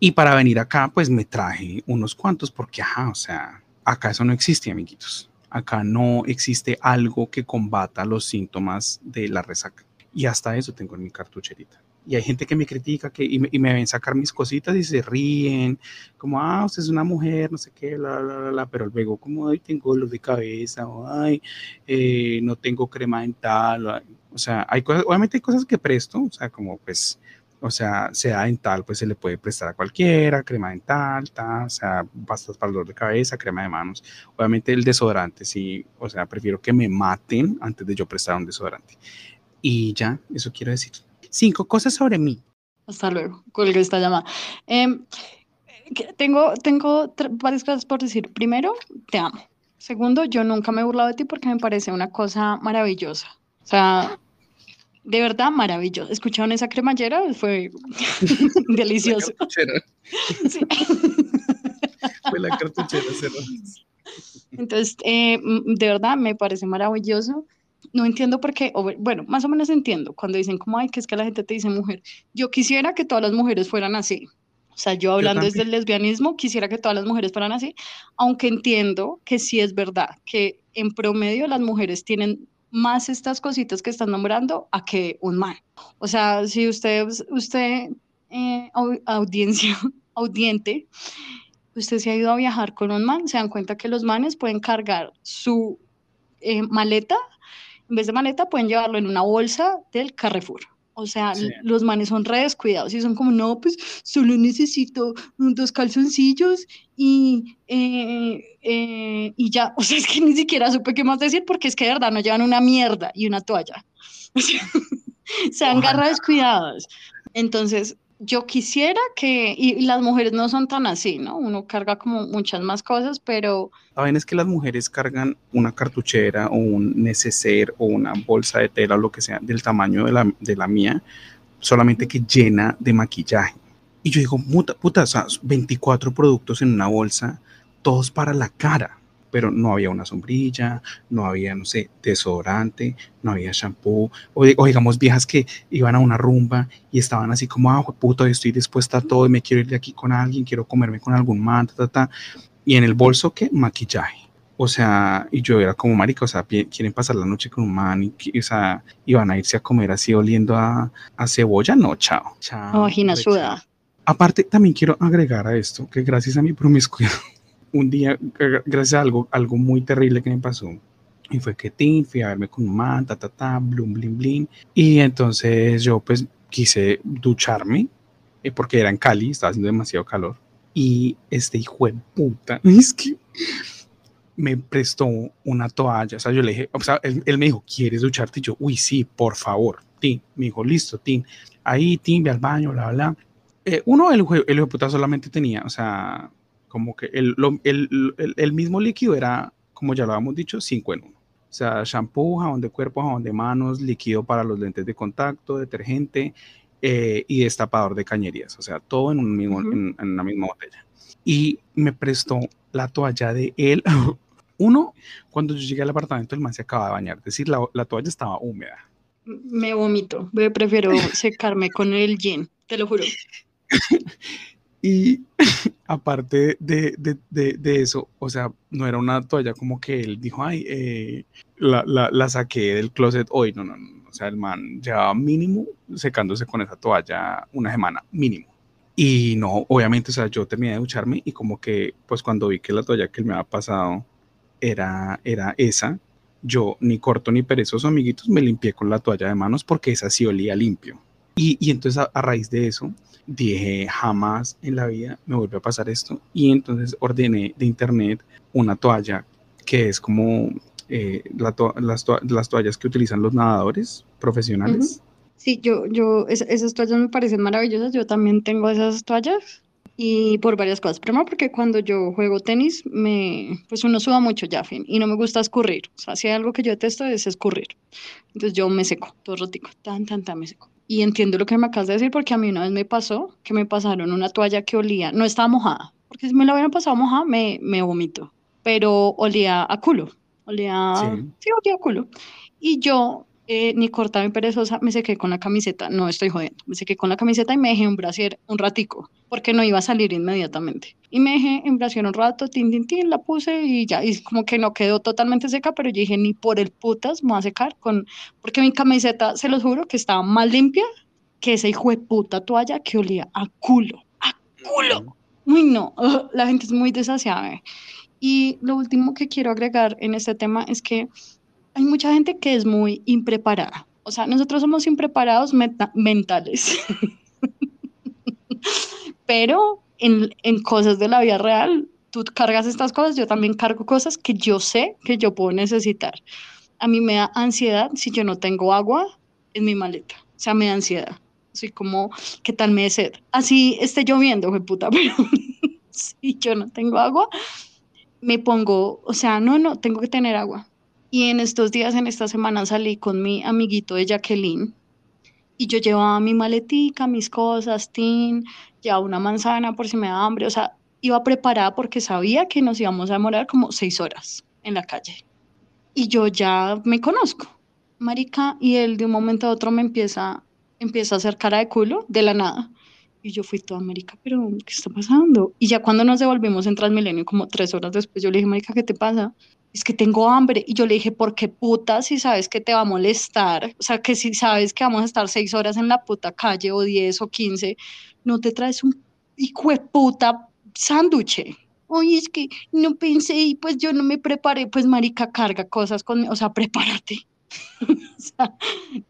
S4: Y para venir acá, pues me traje unos cuantos porque, ajá, o sea, acá eso no existe, amiguitos. Acá no existe algo que combata los síntomas de la resaca. Y hasta eso tengo en mi cartucherita. Y hay gente que me critica que, y, me, ven sacar mis cositas y se ríen, como, ah, usted es una mujer, no sé qué, bla, bla, bla, bla. pero luego como, ay, tengo dolor de cabeza, o ay, eh, no tengo crema dental, o sea, hay cosas, obviamente hay cosas que presto, o sea, como pues, o sea, sea dental, pues se le puede prestar a cualquiera, crema dental, o sea, pastas para el dolor de cabeza, crema de manos. Obviamente el desodorante, sí, o sea, prefiero que me maten antes de yo prestar un desodorante. Y ya, eso quiero decir. Cinco cosas sobre mí.
S5: Hasta luego, cuelgue esta llamada. Em, tengo tengo varias cosas por decir. Primero, te amo. Segundo, yo nunca me he burlado de ti porque me parece una cosa maravillosa. O sea, de verdad maravilloso. ¿Escucharon esa cremallera? Fue delicioso.
S4: sí. Fue la cartuchera,
S5: Entonces, eh, de verdad me parece maravilloso no entiendo por qué, bueno, más o menos entiendo cuando dicen como, ay, que es que la gente te dice mujer. Yo quisiera que todas las mujeres fueran así. O sea, yo hablando desde el lesbianismo, quisiera que todas las mujeres fueran así, aunque entiendo que sí es verdad, que en promedio las mujeres tienen más estas cositas que están nombrando a que un man. O sea, si usted, usted, eh, audiencia, audiente, usted se ha ido a viajar con un man, se dan cuenta que los manes pueden cargar su eh, maleta en vez de maleta pueden llevarlo en una bolsa del Carrefour. O sea, los manes son re descuidados y son como, no, pues solo necesito dos calzoncillos y, eh, eh", y ya. O sea, es que ni siquiera supe qué más decir porque es que de verdad no llevan una mierda y una toalla. se han garra descuidados. Entonces, yo quisiera que, y, las mujeres no son tan así, ¿no? Uno carga como muchas más cosas, pero...
S4: Saben es que las mujeres cargan una cartuchera o un neceser o una bolsa de tela o lo que sea del tamaño de la, de la mía, solamente que llena de maquillaje. Y yo digo, puta, puta, o sea, 24 productos en una bolsa, todos para la cara pero no había una sombrilla, no había, no sé, desodorante, no había shampoo, o, digamos viejas que iban a una rumba y estaban así como, ah, puto, estoy dispuesta a todo y me quiero ir de aquí con alguien, quiero comerme con algún man, ta, ta, ta. Y en el bolso, ¿qué? Maquillaje. O sea, y yo era como marica, o sea, quieren pasar la noche con un man y, o sea, iban a irse a comer así oliendo a, a cebolla, no, chao. Chao.
S5: Oh, suda.
S4: Aparte, también quiero agregar a esto que gracias a mi promiscuidad un día, gracias a algo, algo muy terrible que me pasó, y fue que tin, fui a verme con un man, ta, ta, ta, blum, blin, blin, y entonces yo pues quise ducharme, eh, porque era en Cali, estaba haciendo demasiado calor, y este hijo de puta, es que me prestó una toalla, o sea, yo le dije, o sea, él, me dijo, ¿quieres ducharte? Y yo, uy, sí, por favor, Tin, me dijo, listo, Tin, ahí, Tin, ve al baño, bla, bla. Eh, uno, el, el hijo de puta solamente tenía, o sea, como que el, el, el, mismo líquido era, como ya lo habíamos dicho, 5 en 1. O sea, shampoo, jabón de cuerpo, jabón de manos, líquido para los lentes de contacto, detergente eh, y destapador de cañerías. O sea, todo en, un mismo, en, una misma botella. Y me prestó la toalla de él. Uno, cuando yo llegué al apartamento, el man se acaba de bañar. Es decir, la, la toalla estaba húmeda.
S5: Me vomito. Prefiero secarme con el jean, te lo juro.
S4: Y aparte de, de, de, eso, o sea, no era una toalla como que él dijo, ay, eh, la, la, la, saqué del closet hoy. No, no, no. O sea, el man llevaba mínimo secándose con esa toalla una semana, mínimo. Y no, obviamente, o sea, yo terminé de ducharme y como que, pues cuando vi que la toalla que él me había pasado era, era esa, yo ni corto ni perezoso, amiguitos, me limpié con la toalla de manos porque esa sí olía limpio. Y, y entonces a raíz de eso, dije jamás en la vida me vuelve a pasar esto y entonces ordené de internet una toalla que es como eh, las, las, toallas que utilizan los nadadores profesionales.
S5: Sí, yo, yo, esas toallas me parecen maravillosas, yo también tengo esas toallas y por varias cosas. Primero porque cuando yo juego tenis, me, pues uno suda mucho ya, fin, y no me gusta escurrir. O sea, si hay algo que yo detesto es escurrir. Entonces yo me seco, todo rotico, tan, tan, tan, me seco. Y entiendo lo que me acabas de decir porque a mí una vez me pasó que me pasaron una toalla que olía, no estaba mojada, porque si me la hubieran pasado mojada me, me vomito, pero olía a culo, olía, sí. olía a culo. Y yo eh, ni corta ni perezosa, me sequé con la camiseta, no estoy jodiendo, me sequé con la camiseta y me dejé un brasier un ratico, porque no iba a salir inmediatamente. Y me dejé en brasier un rato, tin, tin, tin, la puse y ya, y como que no quedó totalmente seca, pero yo dije, ni por el putas me voy a secar, con, porque mi camiseta, se los juro, que estaba más limpia que esa hijo de puta toalla que olía a culo, a culo. Uy, no, la gente es muy desasiada. Y lo último que quiero agregar en este tema es que hay mucha gente que es muy impreparada. O sea, nosotros somos impreparados mentales. Pero en, en, cosas de la vida real, tú cargas estas cosas, yo también cargo cosas que yo sé que yo puedo necesitar. A mí me da ansiedad si yo no tengo agua en mi maleta. O sea, me da ansiedad. Soy como, ¿qué tal me de sed? Así esté lloviendo, fue puta, pero si yo no tengo agua, me pongo, o sea, no, no, tengo que tener agua. Y en estos días, en esta semana, salí con mi amiguito de Jacqueline y yo llevaba mi maletica, mis cosas, tin, ya una manzana por si me da hambre, o sea, iba preparada porque sabía que nos íbamos a demorar como seis horas en la calle. Y yo ya me conozco, marica, y él de un momento a otro me empieza, empieza a hacer cara de culo de la nada. Y yo fui toda América, pero ¿qué está pasando? Y ya cuando nos devolvimos en Transmilenio, como tres horas después, yo le dije, Marica, ¿qué te pasa? Es que tengo hambre. Y yo le dije, ¿por qué puta si sabes que te va a molestar? O sea, que si sabes que vamos a estar seis horas en la puta calle o diez o quince, no te traes un hijo de puta sándwich. Oye, es que no pensé y pues yo no me preparé, pues marica, carga cosas con, o sea, prepárate. o sea,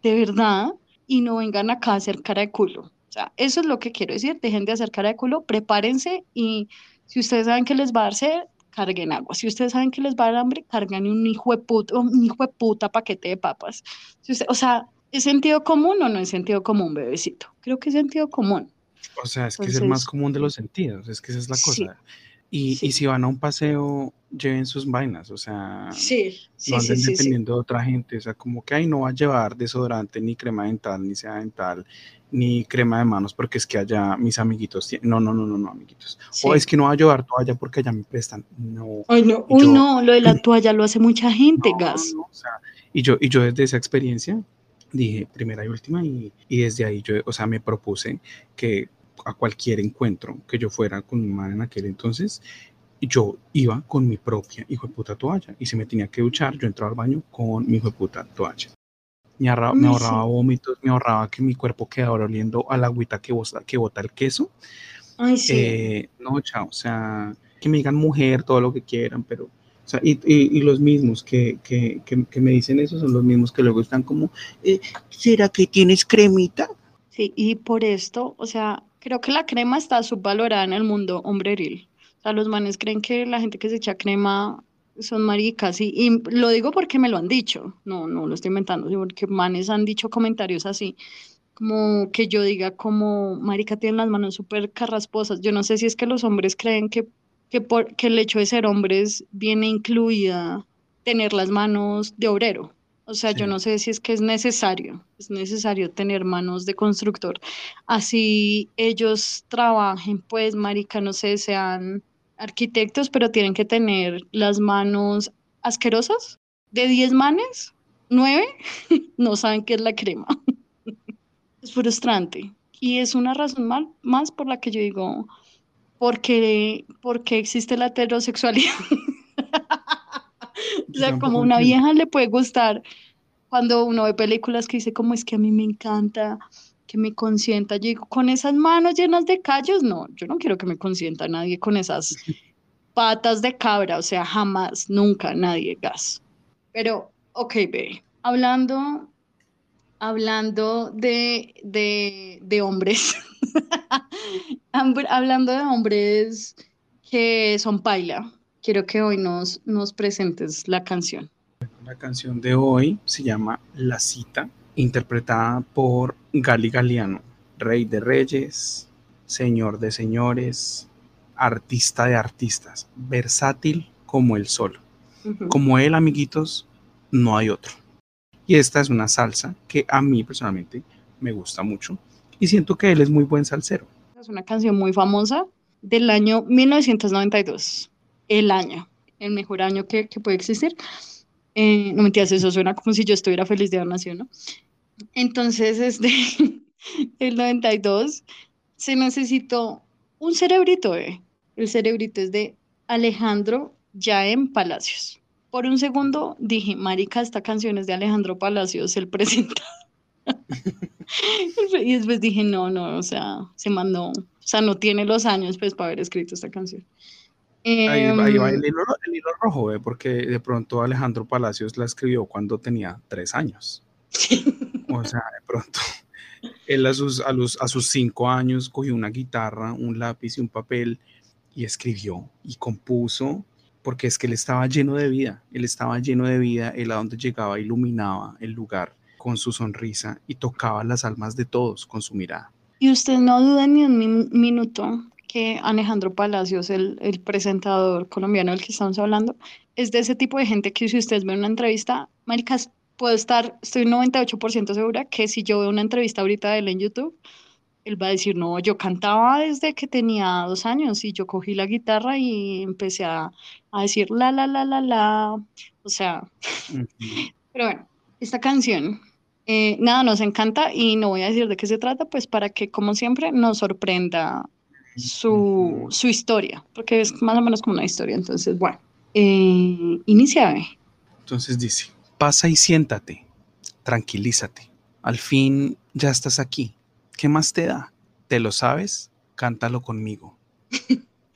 S5: de verdad, y no vengan acá a hacer cara de culo. O sea, eso es lo que quiero decir, dejen de hacer cara de culo, prepárense y si ustedes saben que les va a dar sed, carguen agua. Si ustedes saben que les va a dar hambre, cargan un hijo de puta, un hijo de puta paquete de papas. o sea, ¿es sentido común o no es sentido común, bebecito? Creo que es sentido común.
S4: O sea, es que es el más común de los sentidos, es que esa es la cosa. Y, y, si van a un paseo, lleven sus vainas, o sea,
S5: sí,
S4: no anden dependiendo de otra gente, o sea, como que ahí no va a llevar desodorante, ni crema dental, ni sea dental, ni crema de manos, porque es que allá mis amiguitos tienen, no, no, no, no, no, amiguitos, o es que no va a llevar toalla porque allá me prestan, no.
S5: Ay, no, uy, no, lo de la toalla lo hace mucha gente, gas.
S4: o sea, y yo, y yo desde esa experiencia dije primera y última, y, y desde ahí yo, o sea, me propuse que a cualquier encuentro que yo fuera con mi madre en aquel entonces, yo iba con mi propia hijo de puta toalla. Y si me tenía que duchar, yo entraba al baño con mi hijo de puta toalla. Me, ahorraba, vómitos, me ahorraba que mi cuerpo quedara oliendo a la agüita que, bota, que bota el queso.
S5: Ay, sí.
S4: Eh, no, chao, o sea, que me digan mujer, todo lo que quieran, pero o sea, y, y, los mismos que, que, que, me dicen eso son los mismos que luego están como, eh, ¿será que tienes cremita?
S5: Sí, y por esto, o sea, Creo que la crema está subvalorada en el mundo hombreril. O sea, los manes creen que la gente que se echa crema son maricas y, y, lo digo porque me lo han dicho, no, no lo estoy inventando, porque manes han dicho comentarios así, como que yo diga como marica tiene las manos súper carrasposas. Yo no sé si es que los hombres creen que, que, por, que el hecho de ser hombres viene incluida tener las manos de obrero. O sea, yo no sé si es que es necesario, es necesario tener manos de constructor. Así ellos trabajen, pues, marica, no sé, sean arquitectos, pero tienen que tener las manos asquerosas. De 10 manes, 9 no saben qué es la crema. es frustrante. Y es una razón mal, más por la que yo digo, porque, porque existe la heterosexualidad. O sea, como una vieja le puede gustar cuando uno ve películas que dice como es que a mí me encanta que me consienta. Yo digo, con esas manos llenas de callos, no, yo no quiero que me consienta nadie con esas patas de cabra, o sea, jamás, nunca, nadie, gas. Pero, ok, ve, hablando, hablando de, de, de hombres, hablando de hombres que son paila, quiero que hoy nos, nos presentes la canción.
S4: La canción de hoy se llama La Cita, interpretada por Gali Galiano, rey de reyes, señor de señores, artista de artistas, versátil como el sol. Como él, amiguitos, no hay otro. Y esta es una salsa que a mí personalmente me gusta mucho y siento que él es muy buen salsero.
S5: Es una canción muy famosa del año 1992 el año, el mejor año que, puede existir. Eh, no mentiras, eso suena como si yo estuviera feliz de haber nacido, ¿no? Entonces, este, el 92 se necesitó un cerebrito, eh. El cerebrito es de Alejandro Yaem Palacios. Por un segundo dije, marica, esta canción es de Alejandro Palacios, el presentador. y después dije, no, no, o sea, se mandó, o sea, no tiene los años pues para haber escrito esta canción.
S4: Ahí, va, ahí va
S5: Em,
S4: el, hilo, el hilo rojo, ¿eh? porque de pronto Alejandro Palacios la escribió cuando tenía tres años. O sea, de pronto él a sus, a, los, a sus cinco años cogió una guitarra, un lápiz y un papel y escribió y compuso, porque es que él estaba lleno de vida, él estaba lleno de vida, él a donde llegaba iluminaba el lugar con su sonrisa y tocaba las almas de todos con su mirada.
S5: Y usted no duda ni un min- minuto que Alejandro Palacios, el, el presentador colombiano del que estamos hablando, es de ese tipo de gente que si ustedes ven una entrevista, maricas, puedo estar, estoy 98% segura que si yo veo una entrevista ahorita de él en YouTube, él va a decir, no, yo cantaba desde que tenía dos años y yo cogí la guitarra y empecé a, a decir la, la, la, la, la. O sea, pero bueno, esta canción, eh, nada, nos encanta y no voy a decir de qué se trata, pues para que, como siempre, nos sorprenda su, su historia, porque es más o menos como una historia. Entonces, bueno, eh, inicia. eh.
S4: Entonces dice, pasa y siéntate, tranquilízate. Al fin ya estás aquí. ¿Qué más te da? ¿Te lo sabes? Cántalo conmigo.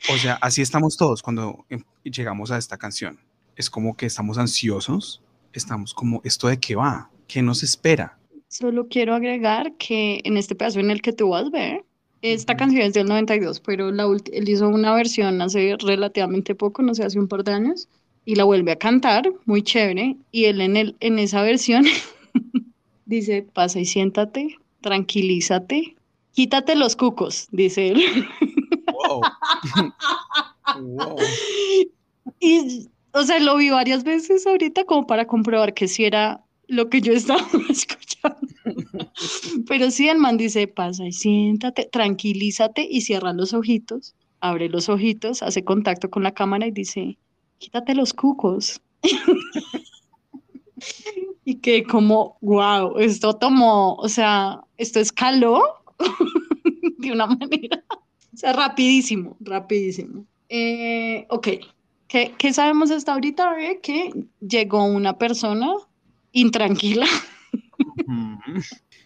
S4: O sea, así estamos todos cuando em- llegamos a esta canción. Es como que estamos ansiosos, estamos como, ¿esto de qué va? ¿Qué nos espera?
S5: Solo quiero agregar que en este pedazo en el que tú vas a ver, esta canción es del 92, pero la él hizo una versión hace relativamente poco, no sé, hace un par de años, y la vuelve a cantar, muy chévere, y él en, el, en esa versión dice, pasa y siéntate, tranquilízate, quítate los cucos, dice él.
S4: Wow. wow.
S5: Y, o sea, lo vi varias veces ahorita como para comprobar que sí era lo que yo estaba escuchando. Pero sí, el man dice, pasa y siéntate, tranquilízate y cierra los ojitos, abre los ojitos, hace contacto con la cámara y dice, quítate los cucos. Y que como, wow, esto tomó, o sea, esto escaló de una manera, o sea, rapidísimo, rapidísimo. Eh, ok, ¿Qué, qué sabemos hasta ahorita? bebé? Que llegó una persona intranquila.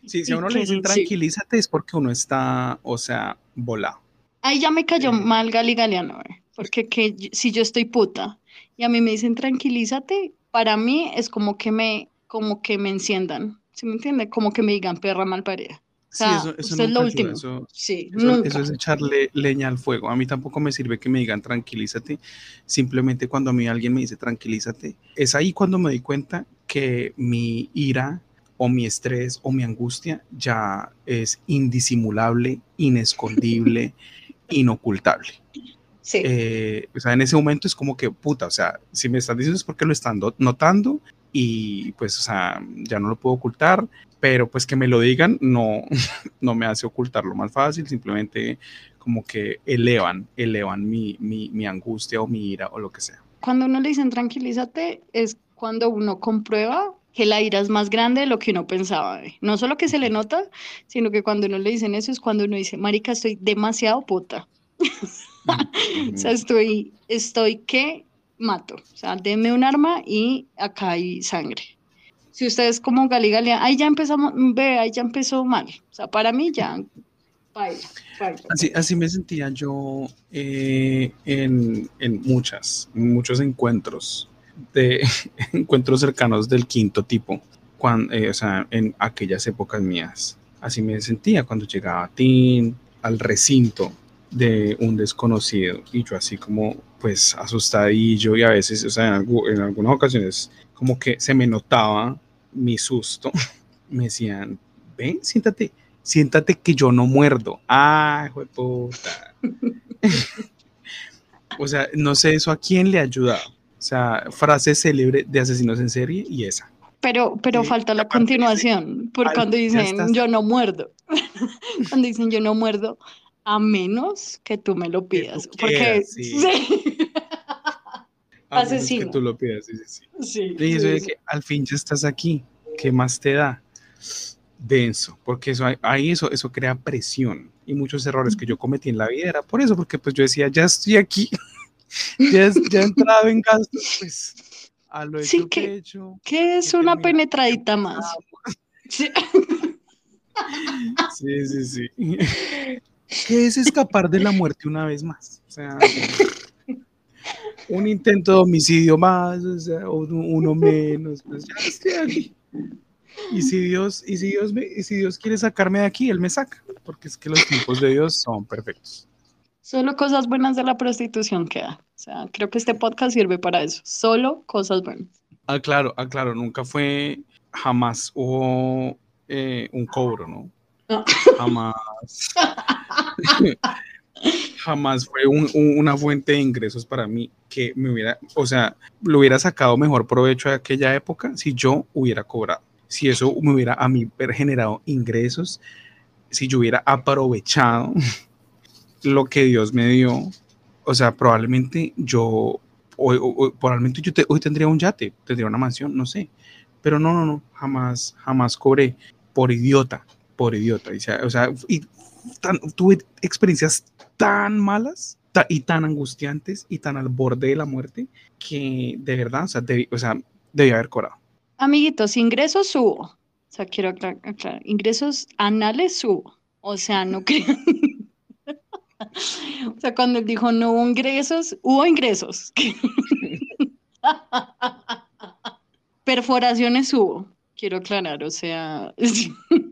S4: Sí, si a uno le dicen
S5: sí.
S4: tranquilízate es porque uno está, o sea, volado.
S5: Ahí ya me cayó
S4: Eh.
S5: mal Gali Galeano, porque que si yo estoy puta y a mí me dicen tranquilízate, para mí es como que me, como que me enciendan, ¿sí me entiende? Como que me digan perra mal parida. O
S4: Sí, eso, eso
S5: usted es lo último.
S4: eso-
S5: Sí,
S4: eso es echarle leña al fuego. A mí tampoco me sirve que me digan tranquilízate. Simplemente cuando a mí alguien me dice tranquilízate, es ahí cuando me doy cuenta que mi ira o mi estrés o mi angustia ya es indisimulable, inescondible, inocultable.
S5: Sí.
S4: Eh, o sea, en ese momento es como que, puta, o sea, si me están diciendo es porque lo están do- notando y pues, o sea, ya no lo puedo ocultar, pero pues que me lo digan no, no me hace ocultarlo más fácil, simplemente como que elevan, elevan mi, mi, mi angustia o mi ira o lo que sea.
S5: Cuando uno le dicen tranquilízate, es cuando uno comprueba que la ira es más grande de lo que uno pensaba. ¿eh? No solo que se le nota, sino que cuando uno le dicen eso es cuando uno dice, marica, estoy demasiado puta. O sea, estoy, estoy que mato. O sea, denme un arma y acá hay sangre. Si ustedes como Gali Galea, ahí ya empezamos, ve, ahí ya empezó mal. O sea, para mí ya, baila, baila.
S4: Así, así me sentía yo eh, en, en muchas, muchos encuentros, de encuentros cercanos del quinto tipo, cuando, o sea, en aquellas épocas mías. Así me sentía cuando llegaba a Tin, al recinto de un desconocido y yo así como pues asustadillo y a veces, o sea, en, algu- en algunas ocasiones como que se me notaba mi susto. Me decían, ven, siéntate, siéntate que yo no muerdo. Ay, hijo de puta. o sea, no sé eso a quién le ha ayudado. O sea, frase célebre de asesinos en serie y esa.
S5: Pero, pero
S4: Sí,
S5: falta la continuación, por
S4: "Ay,
S5: cuando dicen
S4: estás".
S5: yo no muerdo. cuando dicen yo no muerdo, a menos que tú me lo
S4: Que
S5: pidas. Porque
S4: sí.
S5: sí.
S4: A menos que
S5: Asesino.
S4: tú lo pidas, sí, sí, sí.
S5: Sí, sí,
S4: que al fin ya estás aquí, ¿qué más te da? Denso, porque eso, ahí eso, eso crea presión y muchos errores que yo cometí en la vida era por eso, porque pues yo decía, ya estoy aquí, ya, es- ya he entrado en gastos, pues a lo hecho
S5: Sí,
S4: que
S5: que-
S4: he hecho.
S5: ¿Qué es
S4: que
S5: una penetradita más? Sí.
S4: Sí, sí, sí. ¿Qué es escapar de la muerte una vez más? O sea, un intento de homicidio más, o sea, uno, menos, pues ya estoy aquí. Y si Dios, y si Dios me, y si Dios quiere sacarme de aquí, Él me saca, porque es que los tiempos de Dios son perfectos.
S5: Solo cosas buenas de la prostitución queda. O sea, creo que este podcast sirve para eso. Solo cosas buenas.
S4: Ah, claro, ah, claro, nunca fue, jamás hubo eh, un cobro, ¿no?
S5: No.
S4: Jamás. jamás fue un- un- una fuente de ingresos para mí que me hubiera, o sea, lo hubiera sacado mejor provecho de aquella época si yo hubiera cobrado. Si eso me hubiera a mí generado ingresos, si yo hubiera aprovechado lo que Dios me dio, o sea, probablemente yo, hoy, probablemente yo te- hoy tendría un yate, tendría una mansión, no sé. Pero no, no, no, jamás, jamás cobré por idiota, por idiota. O sea, y tan- tuve experiencias tan malas ta- y tan angustiantes y tan al borde de la muerte que de verdad, o sea, debí, o sea, debí haber cobrado.
S5: Amiguitos, ingresos subo. O sea, quiero aclar- aclarar. Ingresos anales subo. O sea, no crean. O sea, cuando él dijo no hubo ingresos, hubo ingresos. Perforaciones hubo. Quiero aclarar, o sea.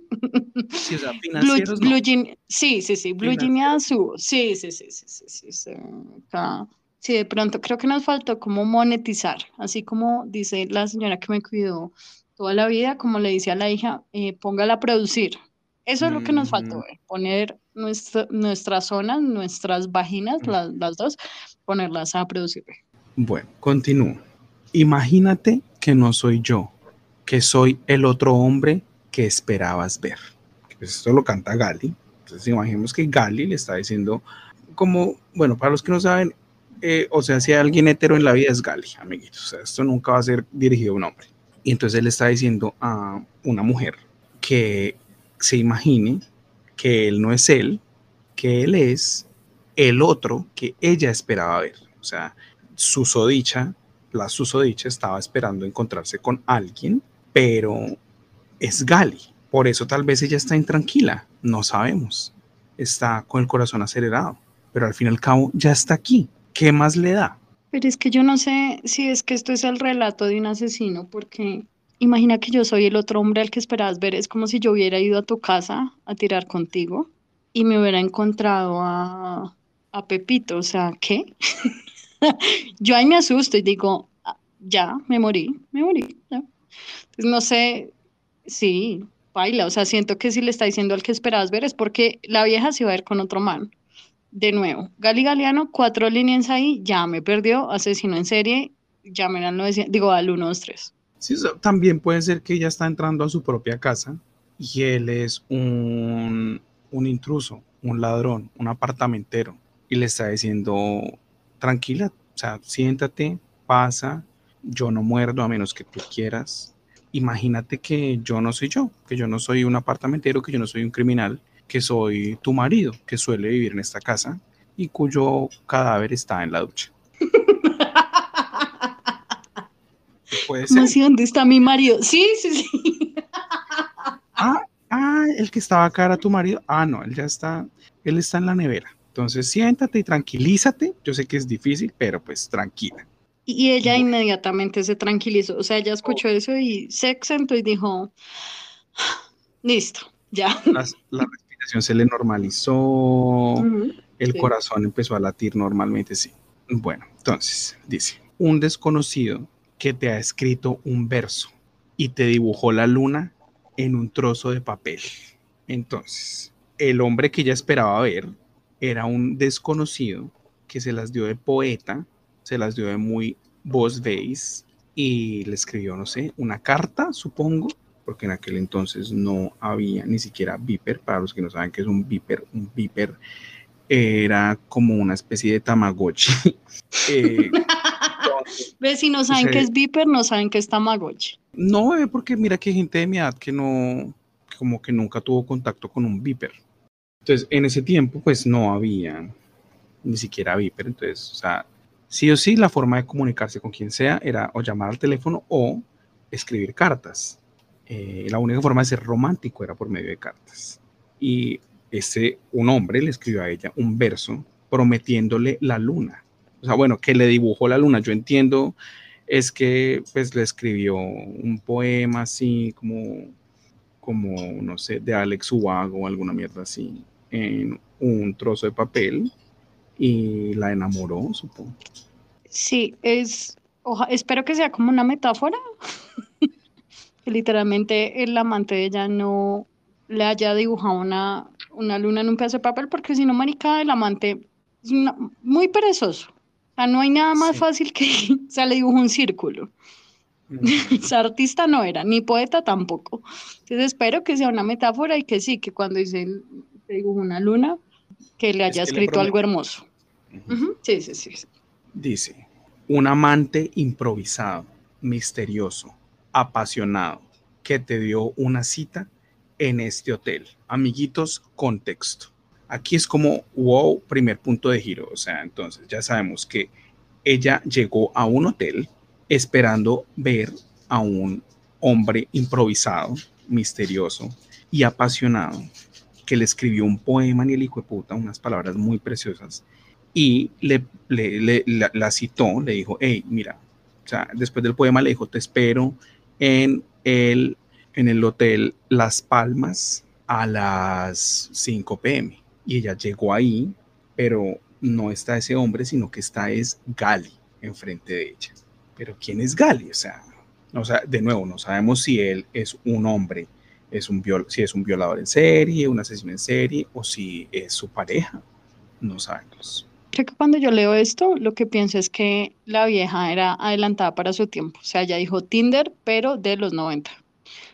S4: Sí, o sea,
S5: Blue,
S4: financieros no.
S5: blue sí, sí, sí, blue hubo. Sí, sí, sí, sí, sí, sí, sí, acá. Sí, de pronto creo que nos faltó como monetizar, así como dice la señora que me cuidó toda la vida, como le dice a la hija, eh, póngala a producir. Eso es lo que nos faltó, eh, poner nuestra, nuestras zonas, nuestras vaginas,
S4: Ujú.
S5: las, las dos, ponerlas a producir.
S4: Bueno, continúo. Imagínate que no soy yo, que soy el otro hombre que esperabas ver. Pues esto lo canta Gali. Entonces imaginemos que Gali le está diciendo como, bueno, para los que no saben, eh, o sea, si hay alguien hetero en la vida es Gali, amiguitos. O sea, esto nunca va a ser dirigido a un hombre. Y entonces él está diciendo a una mujer que se imagine que él no es él, que él es el otro que ella esperaba ver. O sea, susodicha, la susodicha estaba esperando encontrarse con alguien, pero es Gali. Por eso tal vez ella está intranquila, no sabemos. Está con el corazón acelerado, pero al fin y al cabo ya está aquí. ¿Qué más le da?
S5: Pero es que yo no sé si es que esto es el relato de un asesino, porque imagina que yo soy el otro hombre al que esperabas ver. Es como si yo hubiera ido a tu casa a tirar contigo y me hubiera encontrado a, a Pepito. O sea, ¿qué? Yo ahí me asusto y digo, "Ah, ya, me morí, me morí. ya". Entonces, no sé, sí, baila. O sea, siento que si le está diciendo al que esperabas ver es porque la vieja se va a ir con otro man. De nuevo, Gali Galeano, cuatro líneas ahí, ya me perdió, asesino en serie, llamen al 900, digo al 123.
S4: Sí, también puede ser que ella está entrando a su propia casa y él es un, un intruso, un ladrón, un apartamentero y le está diciendo, tranquila, o sea, siéntate, pasa, yo no muerdo a menos que tú quieras. Imagínate que yo no soy yo, que yo no soy un apartamentero, que yo no soy un criminal, que soy tu marido, que suele vivir en esta casa y cuyo cadáver está en la ducha. Puede ser.
S5: ¿Cómo así? ¿Dónde está mi marido? Sí, sí, sí.
S4: Ah, ah, el que estaba acá era tu marido. Ah, no, él ya está, él está en la nevera. Entonces siéntate y tranquilízate. Yo sé que es difícil, pero pues tranquila.
S5: Y ella inmediatamente se tranquilizó, o sea, ella escuchó eso y se exentó y dijo, listo, ya.
S4: La respiración se le normalizó, el
S5: sí.
S4: corazón empezó a latir normalmente, sí. Bueno, entonces dice, un desconocido que te ha escrito un verso y te dibujó la luna en un trozo de papel. Entonces, el hombre que ella esperaba ver era un desconocido que se las dio de poeta, se las dio de muy voz veis y le escribió, no sé, una carta, supongo, porque en aquel entonces no había ni siquiera Viper, para los que no saben qué es un Viper, un Viper era como una especie de Tamagotchi. Eh,
S5: Ve, si no saben qué es Viper, no saben qué es Tamagotchi.
S4: No, eh, porque mira que hay gente de mi edad que no, como que nunca tuvo contacto con un Viper. Entonces, en ese tiempo, pues no había ni siquiera Viper. Entonces, o sea, sí o sí, la forma de comunicarse con quien sea era o llamar al teléfono o escribir cartas. Eh, la única forma de ser romántico era por medio de cartas. Y ese, un hombre le escribió a ella un verso prometiéndole la luna. O sea, bueno, que le dibujó la luna. Yo entiendo es que pues le escribió un poema así como, como no sé, de Alex Ubago o alguna mierda así, en un trozo de papel y la enamoró, supongo.
S5: Sí, es, oja- espero que sea como una metáfora, que literalmente el amante de ella no le haya dibujado una, una luna en un pedazo de papel, porque si no, marica, el amante es una- muy perezoso. O sea, no hay nada más
S4: Sí.
S5: fácil que, o sea, le dibujó un círculo. O sea, artista no era, ni poeta tampoco. Entonces espero que sea una metáfora y que sí, que cuando dice, te dibujó una luna, que le haya
S4: que le
S5: escrito algo hermoso. Sí, sí, sí.
S4: Dice, un amante improvisado, misterioso, apasionado, que te dio una cita en este hotel. Amiguitos, contexto. Aquí es como, wow, primer punto de giro. O sea, entonces ya sabemos que ella llegó a un hotel esperando ver a un hombre improvisado, misterioso y apasionado que le escribió un poema en el hijo de puta, unas palabras muy preciosas y le, la, citó, le dijo, hey, mira, después del poema le dijo, te espero en el, en el hotel Las Palmas a las 5 pm. Y ella llegó ahí, pero no está ese hombre, sino que está es Gali enfrente de ella. Pero ¿quién es Gali? O sea, o sea, de nuevo, no sabemos si él es un hombre, es un viol si es un violador en serie, un asesino en serie, o si es su pareja. No sabemos.
S5: Que cuando yo leo esto, lo que pienso es que la vieja era adelantada para su tiempo. O sea, ella dijo Tinder, pero de los 90.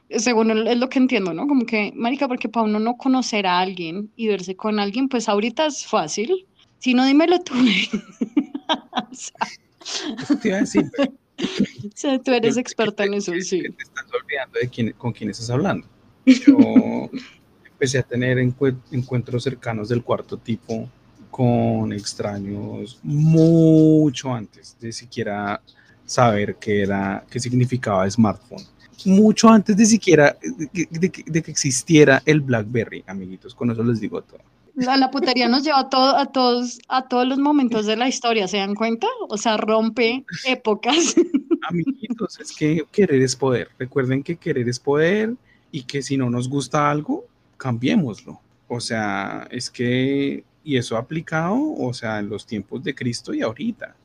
S5: Según el- es lo que entiendo, ¿no? Como que, marica, porque para uno no conocer a alguien y verse con alguien, pues ahorita es fácil. Si no, dímelo tú. O sea,
S4: te iba a decir,
S5: o sea, tú eres experta en eso,
S4: que
S5: sí.
S4: Te estás olvidando de quién, con quién estás hablando. Yo empecé a tener encue- encuentros cercanos del cuarto tipo con extraños mucho antes de siquiera saber qué era, qué significaba smartphone. Mucho antes de siquiera de, que- de que- de que existiera el BlackBerry, amiguitos. Con eso les digo todo.
S5: La, la putería nos lleva a, todo, a, todos, a todos los momentos de la historia, ¿se dan cuenta? O sea, rompe épocas.
S4: Amiguitos, es que querer es poder. Recuerden que querer es poder y que si no nos gusta algo, cambiémoslo. O sea, es que, y eso ha aplicado, o sea, en los tiempos de Cristo y ahorita.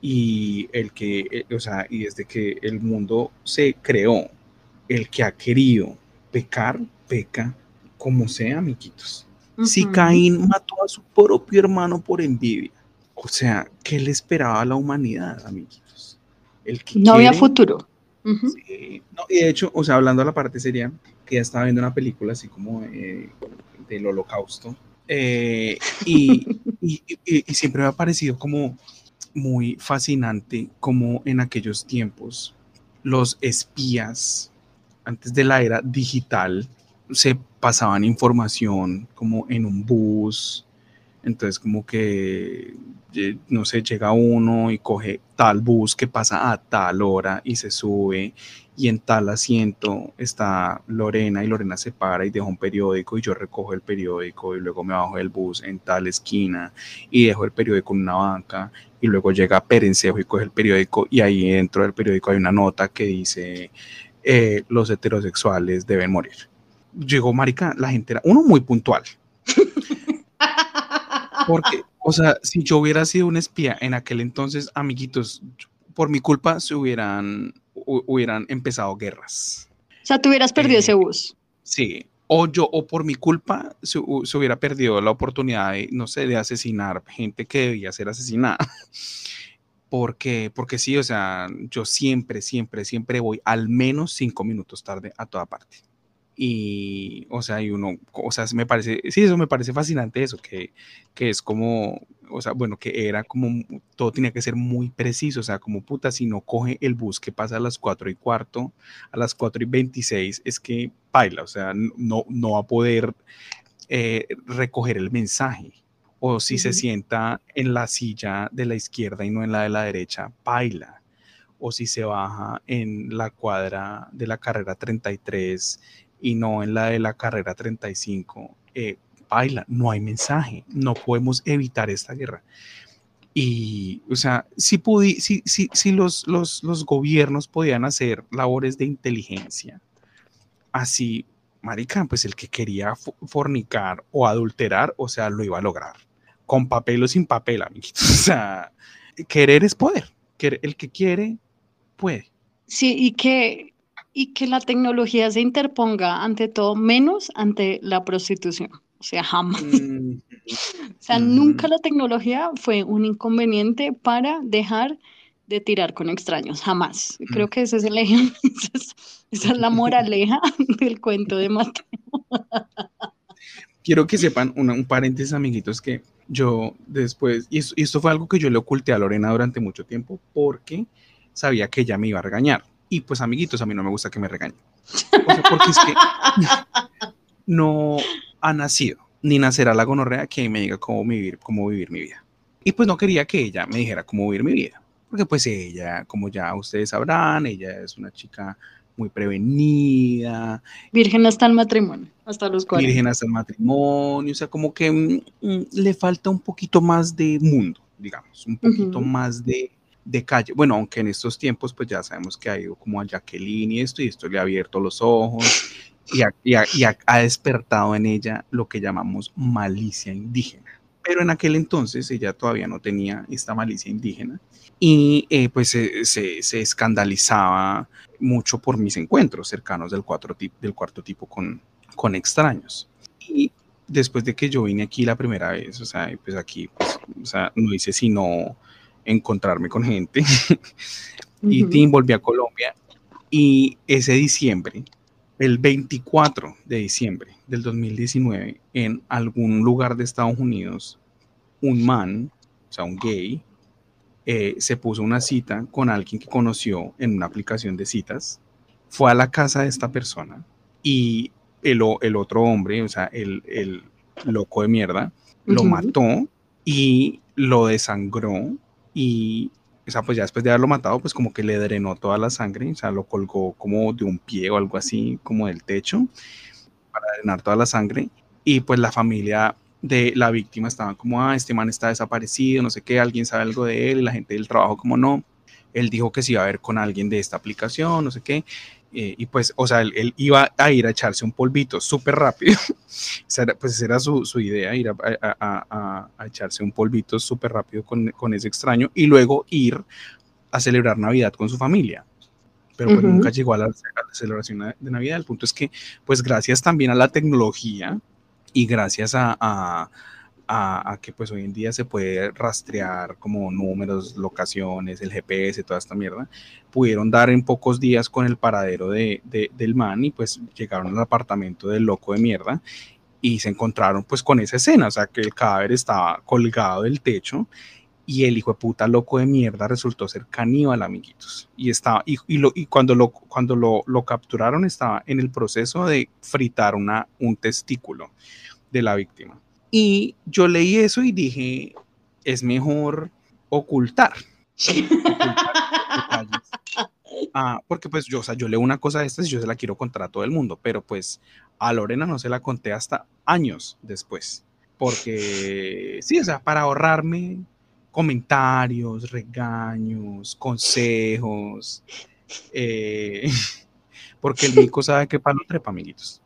S4: Y el que, eh, o sea, y desde que el mundo se creó, el que ha querido pecar, peca como sea, amiguitos. Si. Caín mató a su propio hermano por envidia, o sea, ¿qué le esperaba a la humanidad, amiguitos? El que
S5: No había futuro.
S4: No, y de hecho, o sea, hablando de la parte seria, que ya estaba viendo una película así como eh, del holocausto, eh, y, y- siempre me ha parecido como muy fascinante como en aquellos tiempos los espías, antes de la era digital, se pasaban información como en un bus, entonces como que, no sé, llega uno y coge tal bus que pasa a tal hora y se sube y en tal asiento está Lorena y Lorena se para y deja un periódico y yo recojo el periódico y luego me bajo del bus en tal esquina y dejo el periódico en una banca y luego llega Perencejo y coge el periódico y ahí dentro del periódico hay una nota que dice eh, los heterosexuales deben morir. Llegó Marica, la gente era uno muy puntual. Porque, o sea, si yo hubiera sido un espía en aquel entonces, amiguitos, por mi culpa se hubieran, hu- hubieran empezado guerras.
S5: O sea, tú hubieras perdido
S4: Eh,
S5: ese bus.
S4: Sí. O yo, o por mi culpa, se hubiera perdido la oportunidad de, no sé, de asesinar gente que debía ser asesinada. Porque, porque sí, o sea, yo siempre, siempre, siempre voy al menos cinco minutos tarde a toda parte. Y, o sea, y uno, o sea, me parece, sí, eso me parece fascinante eso, que, que es como, o sea, bueno, que era como, todo tenía que ser muy preciso, o sea, como puta, si no coge el bus que pasa a las 4 y cuarto, a las 4 y 26, es que baila, o sea, no, no va a poder eh, recoger el mensaje. O si se sienta en la silla de la izquierda y no en la de la derecha, baila. O si se baja en la cuadra de la carrera 33 y no en la de la carrera 35, eh, baila, no hay mensaje, no podemos evitar esta guerra. Y, o sea, si, si, si, si los, los, los, gobiernos podían hacer labores de inteligencia, así, marica, pues el que quería fornicar o adulterar, o sea, lo iba a lograr, con papel o sin papel, amiguitos. O sea, querer es poder, el que quiere, puede.
S5: Sí, y que y que la tecnología se interponga ante todo, menos ante la prostitución. O sea, jamás. Mm, o sea, nunca la tecnología fue un inconveniente para dejar de tirar con extraños, jamás. Creo mm. que ese es el ejemplo, esa es la moraleja del cuento de Mateo.
S4: Quiero que sepan un paréntesis, amiguitos, que yo después, y esto, y esto fue algo que yo le oculté a Lorena durante mucho tiempo porque sabía que ella me iba a regañar y pues, amiguitos, a mí no me gusta que me regañen. porque es que no ha nacido, ni nacerá la gonorrea que me diga cómo vivir, cómo vivir mi vida. Y pues no quería que ella me dijera cómo vivir mi vida. Porque pues ella, como ya ustedes sabrán, ella es una chica muy prevenida.
S5: Virgen hasta el matrimonio, hasta los 40.
S4: Virgen hasta el matrimonio, o sea, como que mm, mm, le falta un poquito más de mundo, digamos, un poquito más de, de calle. Bueno, aunque en estos tiempos pues ya sabemos que ha ido como a Jacqueline y esto, y esto le ha abierto los ojos y ha, despertado en ella lo que llamamos malicia indígena. Pero en aquel entonces ella todavía no tenía esta malicia indígena y eh, pues se, escandalizaba mucho por mis encuentros cercanos del, cuatro, del cuarto tipo con, con extraños. Y después de que yo vine aquí la primera vez, o sea, pues aquí, pues, o sea, no hice sino encontrarme con gente. y Tim volví a Colombia. Y ese diciembre, el 24 de diciembre del 2019, en algún lugar de Estados Unidos, un man, o sea, un gay, eh, se puso una cita con alguien que conoció en una aplicación de citas, fue a la casa de esta persona y el, el otro hombre, o sea, el, el loco de mierda, lo mató y lo desangró y, o sea, pues ya después de haberlo matado, pues como que le drenó toda la sangre, o sea, lo colgó como de un pie o algo así, como del techo, para drenar toda la sangre. Y pues la familia de la víctima estaba como, ah, este man está desaparecido, no sé qué, alguien sabe algo de él, y la gente del trabajo como no. Él dijo que se iba a ver con alguien de esta aplicación, no sé qué. Eh, y pues, o sea, él, iba a ir a echarse un polvito súper rápido. pues esa era su, su idea, ir a, a, a, echarse un polvito súper rápido con, con, ese extraño y luego ir a celebrar Navidad con su familia. Pero pues nunca llegó a la, celebración de Navidad. El punto es que, pues gracias también a la tecnología y gracias a, a, que pues hoy en día se puede rastrear como números, locaciones, el GPS, toda esta mierda, pudieron dar en pocos días con el paradero de, del man y pues llegaron al apartamento del loco de mierda y se encontraron pues con esa escena, o sea que el cadáver estaba colgado del techo y el hijo de puta loco de mierda resultó ser caníbal, amiguitos. Y, estaba, y, lo, y cuando, lo, cuando lo, lo, capturaron estaba en el proceso de fritar una, un testículo de la víctima. Y yo leí eso y dije, es mejor ocultar. ah, porque pues yo, o sea, yo leo una cosa de estas y yo se la quiero contar a todo el mundo, pero pues a Lorena no se la conté hasta años después. Porque sí, o sea, para ahorrarme comentarios, regaños, consejos, eh, porque el mico sabe qué palo trepa, amiguitos.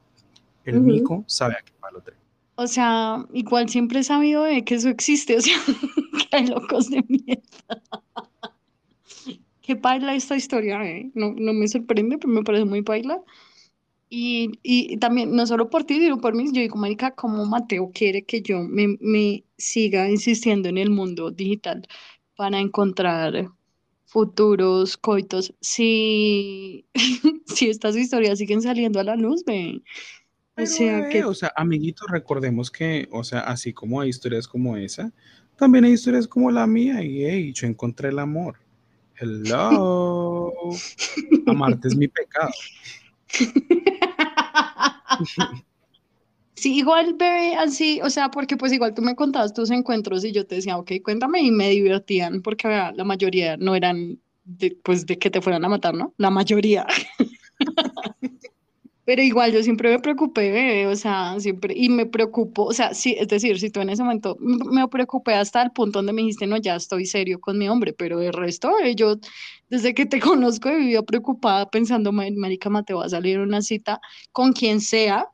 S4: El mico sabe a qué palo trepa.
S5: O sea, igual siempre he sabido de que eso existe, o sea, que hay locos de mierda. Qué baila esta historia, ¿eh? No, no me sorprende, pero me parece muy baila. Y, y, también, no solo por ti, sino por mí, yo digo, marica, como Mateo quiere que yo me, me siga insistiendo en el mundo digital para encontrar futuros coitos, si, si estas historias siguen saliendo a la luz, O sea,
S4: bebé,
S5: que
S4: o sea, amiguitos, recordemos que, o sea, así como hay historias como esa, también hay historias como la mía y, hey, yo encontré el amor. Hello. Amarte es mi pecado.
S5: Sí, igual, bebé, así, o sea, porque pues igual tú me contabas tus encuentros y yo te decía, ok, cuéntame y me divertían, porque la mayoría no eran de, pues de que te fueran a matar, ¿no? La mayoría. Pero igual yo siempre me preocupé, bebé, o sea, siempre, y me preocupo, o sea, sí, es decir, si tú en ese momento me preocupé hasta el punto donde me dijiste, no, ya estoy serio con mi hombre, pero el resto, eh, yo desde que te conozco he vivido preocupada pensando, "Ma- marica, Mateo, va a salir una cita con quien sea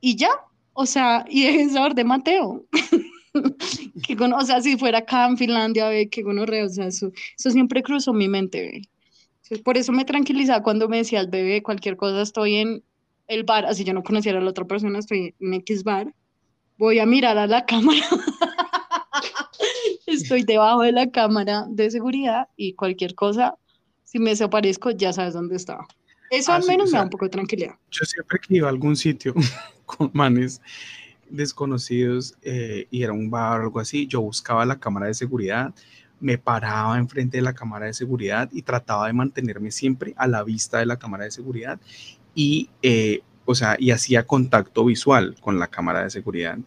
S5: y ya, o sea, y dejen saber de Mateo. Que gono- o sea, si fuera acá en Finlandia, ve, que gonorrea, o sea, eso, eso siempre cruzó mi mente, ve. Entonces, Por eso me tranquilizaba cuando me decías, bebé, cualquier cosa, estoy en el bar, así yo no conociera a la otra persona, estoy en X bar, voy a mirar a la cámara, estoy debajo de la cámara de seguridad y cualquier cosa, si me desaparezco, ya sabes dónde estaba. Eso
S4: Ah,
S5: al
S4: sí,
S5: menos me da un poco de tranquilidad.
S4: yo siempre que iba a algún sitio con manes desconocidos eh, y era un bar o algo así, yo buscaba la cámara de seguridad, me paraba enfrente de la cámara de seguridad y trataba de mantenerme siempre a la vista de la cámara de seguridad y, eh, o sea, y hacía contacto visual con la cámara de seguridad.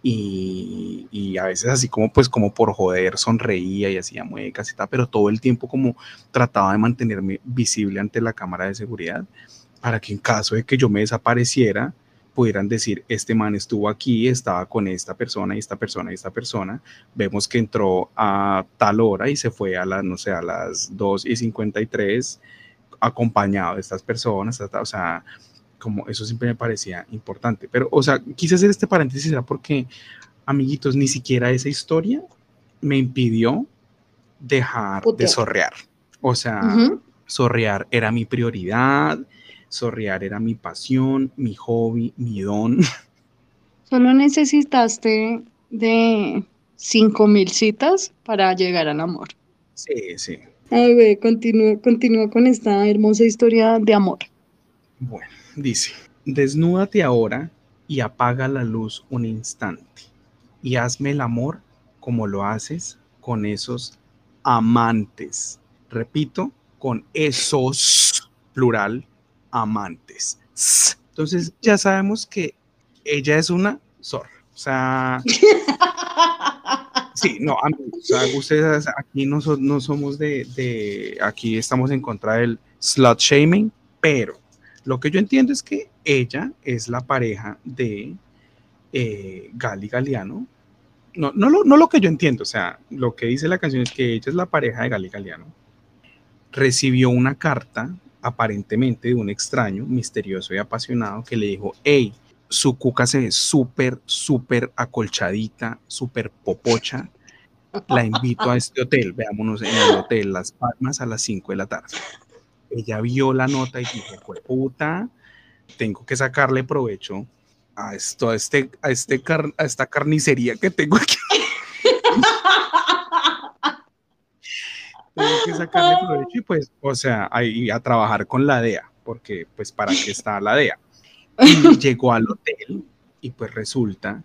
S4: Y, y a veces así como pues como por joder sonreía y hacía muecas y tal, pero todo el tiempo como trataba de mantenerme visible ante la cámara de seguridad para que en caso de que yo me desapareciera, pudieran decir, este man estuvo aquí, estaba con esta persona y esta persona y esta persona, vemos que entró a tal hora y se fue a las, no sé, a las 2 y 53 acompañado de estas personas, o sea, como eso siempre me parecía importante. Pero, o sea, quise hacer este paréntesis era porque, amiguitos, ni siquiera esa historia me impidió dejar de sorrear. O sea,
S5: Ujú.
S4: Sorrear era mi prioridad, sorrear era mi pasión, mi hobby, mi don.
S5: Solo necesitaste de 5000 citas para llegar al amor.
S4: Sí, sí.
S5: A ver, continúa, continúa con esta hermosa historia de amor.
S4: Bueno, dice, desnúdate ahora y apaga la luz un instante y hazme el amor como lo haces con esos amantes. Repito, con esos, plural, amantes. Entonces ya sabemos que ella es una zorra. O sea, Sí, no, a mí, o sea, ustedes aquí no, so- no somos de, de- aquí estamos en contra del slut shaming, pero lo que yo entiendo es que ella es la pareja de eh, Gali Galeano. No, no, lo, no lo que yo entiendo, o sea, lo que dice la canción es que ella es la pareja de Gali Galeano. Recibió una carta aparentemente de un extraño, misterioso y apasionado que le dijo, hey, su cuca se ve súper, súper acolchadita, súper popocha. La invito a este hotel, veámonos en el hotel Las Palmas a las 5 de la tarde. Ella vio la nota y dijo, "Jue puta, tengo que sacarle provecho a esto, a, este, a, este car- a esta carnicería que tengo aquí. que sacarle provecho y pues, o sea, ahí a trabajar con la DEA, porque pues para qué está la DEA. Y llegó al hotel y pues resulta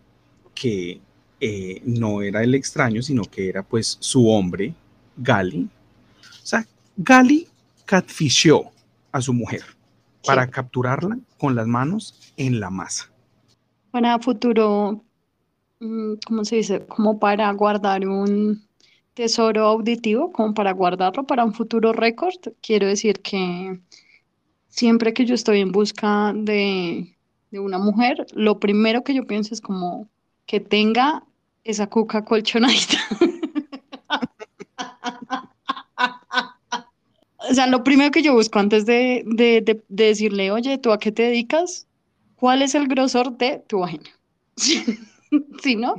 S4: que eh, no era el extraño, sino que era pues su hombre, Gali. O sea, Gali catfishó a su mujer para capturarla con las manos en la masa.
S5: Para futuro, mm, ¿cómo se dice? Como para guardar un tesoro auditivo, como para guardarlo para un futuro récord. Quiero decir que siempre que yo estoy en busca de, de una mujer, lo primero que yo pienso es como que tenga esa cuca colchonadita. O sea, lo primero que yo busco antes de, de, de- de decirle, oye, ¿tú a qué te dedicas? ¿Cuál es el grosor de tu vagina? Si no,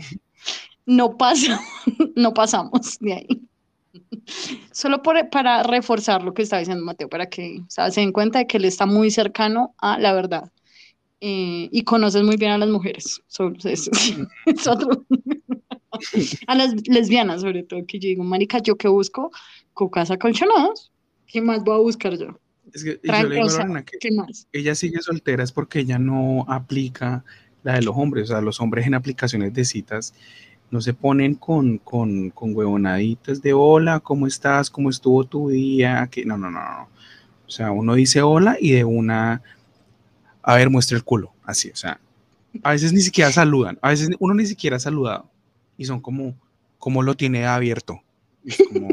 S5: no pasa, no pasamos de ahí. Solo por- para reforzar lo que está diciendo Mateo, para que o sea, se den cuenta de que él está muy cercano a la verdad eh, y conoces muy bien a las mujeres. Solo es, es otro. A las lesbianas, sobre todo, que yo digo, marica, ¿yo qué busco? Cocas acolchonadas. ¿Qué más voy a buscar yo?
S4: Es que yo le digo a Lorena que
S5: ¿Qué más?
S4: ella sigue soltera es porque ella no aplica la de los hombres. O sea, los hombres en aplicaciones de citas no se ponen con, con, con huevonaditas de hola, ¿cómo estás? ¿Cómo estuvo tu día? Que no, no, no, no. O sea, uno dice hola y de una, a ver, muestra el culo. Así, o sea, a veces ni siquiera saludan, a veces uno ni siquiera ha saludado y son como, como lo tiene abierto. Es como,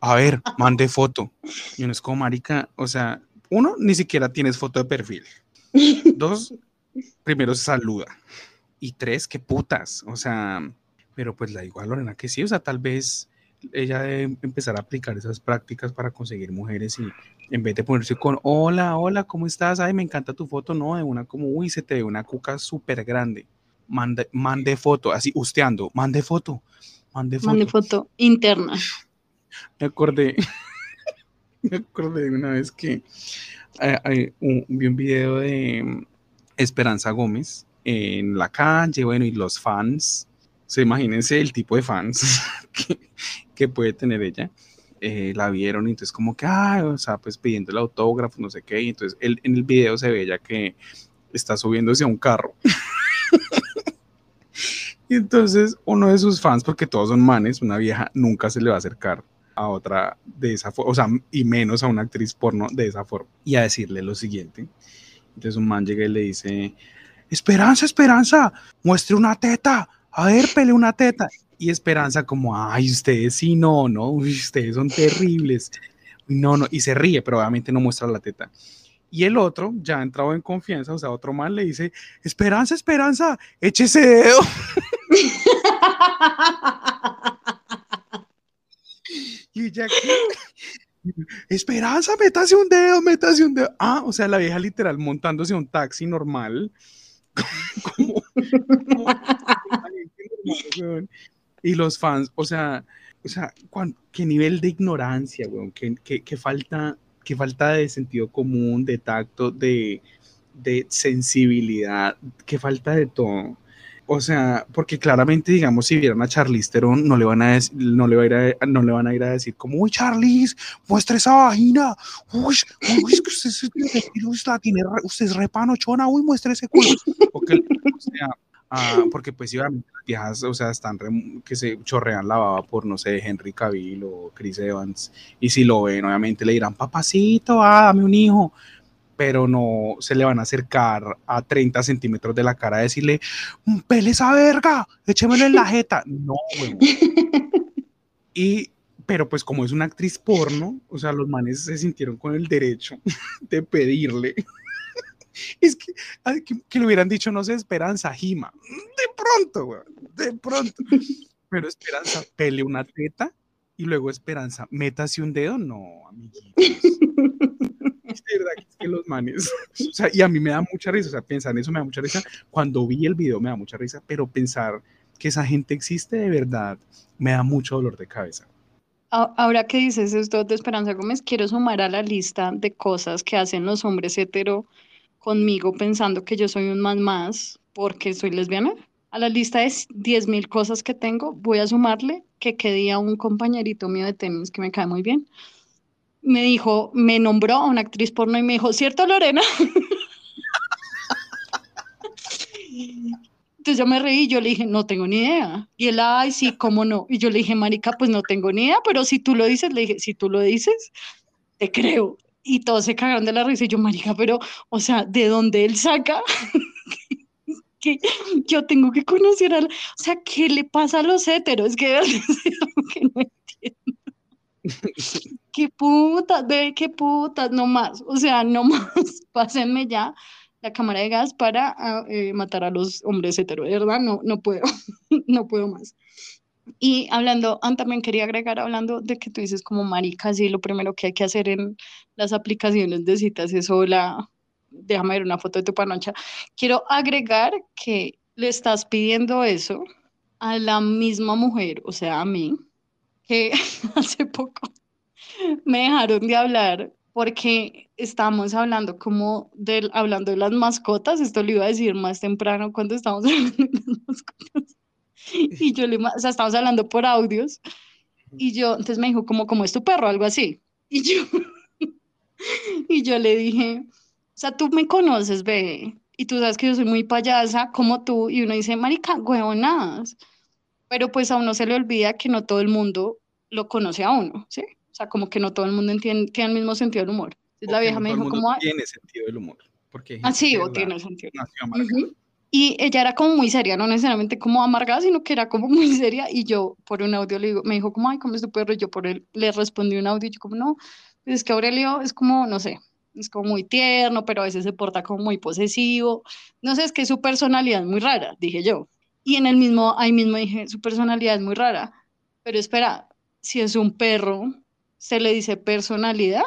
S4: a ver, mande foto. Y uno es como marica, o sea, uno, ni siquiera tienes foto de perfil. Dos, primero se saluda. Y tres, qué putas. O sea, pero pues la digo a Lorena que sí, o sea, tal vez ella debe empezar a aplicar esas prácticas para conseguir mujeres y en vez de ponerse con, hola, hola, ¿cómo estás? Ay, me encanta tu foto, no, de una como, uy, se te ve una cuca súper grande. Mande, mande foto, así, usteando, mande foto, mande foto.
S5: Mande foto interna.
S4: Me acordé, me acordé de una vez que eh, eh, un- vi un video de mm, Esperanza Gómez en la calle, bueno, y los fans, o sea, imagínense el tipo de fans que, puede tener ella, eh, la vieron y entonces como que, ah, o sea, pues pidiendo el autógrafo, no sé qué, y entonces él- en el video se ve ella que está subiéndose a un carro. Y entonces uno de sus fans, porque todos son manes, una vieja nunca se le va a acercar a otra de esa forma, o sea, y menos a una actriz porno de esa forma, y a decirle lo siguiente. Entonces un man llega y le dice, Esperanza, Esperanza, muestre una teta, a ver, pele una teta. Y Esperanza como, ay, ustedes sí, no, no, ustedes son terribles. No, no, y se ríe, pero obviamente no muestra la teta. Y el otro, ya entrado en confianza, o sea, otro man le dice, Esperanza, Esperanza, eche ese dedo. Y ya Esperanza, métase un dedo, métase un dedo. Ah, o sea, la vieja literal montándose un taxi normal. Y los fans, o sea, o sea, cuán- qué nivel de ignorancia, weón, qué, qué- qué falta, qué falta de sentido común, de tacto, de, de sensibilidad, qué falta de todo. O sea, porque claramente, digamos, si vieran a Charlize Theron, no le van a, no le va a ir a, no le van a ir a decir como, uy, Charlize, muestra esa vagina, uy, uy, es que usted, usted la tiene, usted es repanochona, uy, muestra ese culo. O sea, ah, porque pues obviamente las viejas, o sea, están re- que se chorrean la baba por, no sé, Henry Cavill o Chris Evans, y si lo ven, obviamente le dirán, papacito, ah, dame un hijo, pero no se le van a acercar a 30 centímetros de la cara a decirle, "Mm, pele esa verga, échemelo en la jeta. No, huevón. Y, pero pues como es una actriz porno, o sea, los manes se sintieron con el derecho de pedirle. Es que, que, que le hubieran dicho, no sé, Esperanza, Jima. De pronto, weón, de pronto. Pero Esperanza, pele una teta y luego Esperanza, métase un dedo. No, amiguitos. De verdad que es que los manes, o sea, y a mí me da mucha risa, o sea, pensar en eso me da mucha risa. Cuando vi el video me da mucha risa, pero pensar que esa gente existe de verdad me da mucho dolor de cabeza.
S5: A- Ahora que dices esto de Esperanza Gómez, quiero sumar a la lista de cosas que hacen los hombres hetero conmigo pensando que yo soy un más más porque soy lesbiana. A la lista de 10.000 cosas que tengo, voy a sumarle que qué día un compañerito mío de tenis que me cae muy bien, me dijo, me nombró a una actriz porno y me dijo, ¿cierto, Lorena? Entonces yo me reí y yo le dije, no tengo ni idea. Y él, ay, sí, cómo no. Y yo le dije, marica, pues no tengo ni idea, pero si tú lo dices, le dije, si tú lo dices, te creo. Y todos se cagaron de la risa y yo, marica, pero, o sea, ¿de dónde él saca? que yo tengo que conocer a la... O sea, ¿qué le pasa a los heteros? Que que no entiendo. Qué putas, de qué putas, no más. O sea, no más. Pásenme ya la cámara de gas para ah, eh, matar a los hombres heteros. De verdad, no, no puedo. no puedo más. Y hablando, también quería agregar, hablando de que tú dices como maricas y lo primero que hay que hacer en las aplicaciones de citas es hola, déjame ver una foto de tu panocha. Quiero agregar que le estás pidiendo eso a la misma mujer, o sea, a mí, que hace poco me dejaron de hablar porque estábamos hablando como del, hablando de las mascotas, esto lo iba a decir más temprano cuando estábamos hablando. Y yo le, o sea, estábamos hablando por audios y yo, entonces me dijo, como, ¿cómo es tu perro? Algo así. Y yo, y yo le dije, o sea, tú me conoces, ve, y tú sabes que yo soy muy payasa como tú, y uno dice, marica, huevonadas, pero pues a uno se le olvida que no todo el mundo lo conoce a uno, ¿sí? O sea, como que no todo el mundo entiende, tiene el mismo sentido del humor. Entonces la vieja me dijo, ¿cómo?
S4: Tiene sentido del humor. Porque
S5: ah, sí, o tiene sentido. Y ella era como muy seria, no necesariamente como amargada, sino que era como muy seria. Y yo por un audio le digo, me dijo como, ay, ¿cómo es tu perro? Y yo por él le respondí un audio y yo como, no, pues es que Aurelio es como, no sé, es como muy tierno, pero a veces se porta como muy posesivo. No sé, es que su personalidad es muy rara, dije yo. Y en el mismo, ahí mismo dije, su personalidad es muy rara. Pero espera, si es un perro, ¿se le dice personalidad?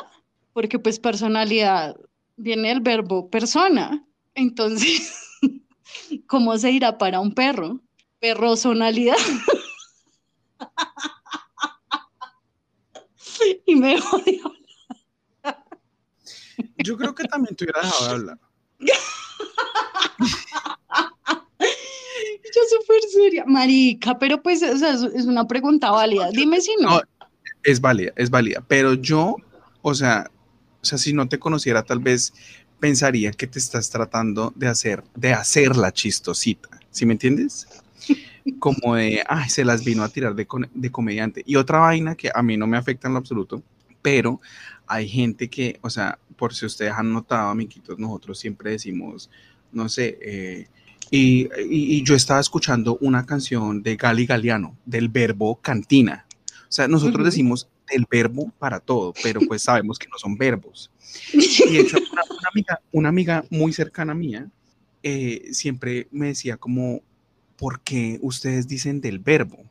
S5: Porque pues personalidad viene el verbo persona. Entonces... ¿Cómo se irá para un perro? Perrosonalidad. y me jodió.
S4: Yo creo que también te hubiera dejado de hablar.
S5: Yo súper seria. Marica, pero pues o sea, es una pregunta válida. Dime si no. no.
S4: Es válida, es válida. Pero yo, o sea, o sea, si no te conociera, tal vez pensaría que te estás tratando de hacer, de hacer la chistosita, ¿sí me entiendes? Como de, ay, se las vino a tirar de, de comediante. Y otra vaina que a mí no me afecta en lo absoluto, pero hay gente que, o sea, por si ustedes han notado, amiguitos, nosotros siempre decimos, no sé, eh, y, y, yo estaba escuchando una canción de Gali Galeano, del verbo cantina. O sea, nosotros decimos del verbo para todo, pero pues sabemos que no son verbos. Y de hecho, una, amiga, una amiga muy cercana mía eh, siempre me decía como, ¿por qué ustedes dicen del verbo?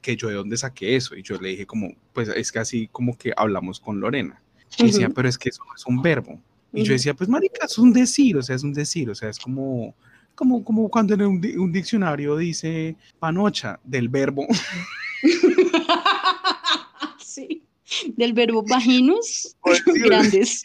S4: que yo de dónde saqué eso. Y yo le dije como, pues es que así como que hablamos con Lorena. Y decía, pero es que eso no es un verbo. Y yo decía, pues marica, es un decir, o sea, es un decir, o sea, es como, como, como cuando en un, un diccionario dice panocha del verbo.
S5: del verbo vaginos grandes.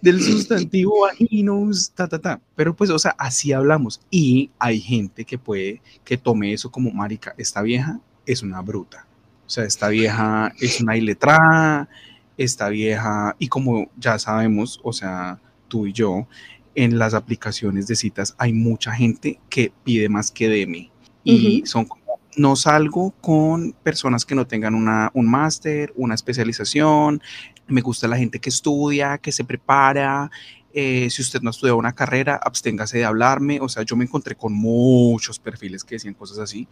S4: Del sustantivo, vaginos, ta, ta, ta. Pero pues, o sea, así hablamos. Y hay gente que puede que tome eso como, marica, esta vieja es una bruta. O sea, esta vieja es una iletrada, esta vieja, y como ya sabemos, o sea, tú y yo, en las aplicaciones de citas hay mucha gente que pide más que de mí. Y son como no salgo con personas que no tengan una, un máster, una especialización. Me gusta la gente que estudia, que se prepara. Eh, si usted no estudia una carrera, absténgase de hablarme. O sea, yo me encontré con muchos perfiles que decían cosas así.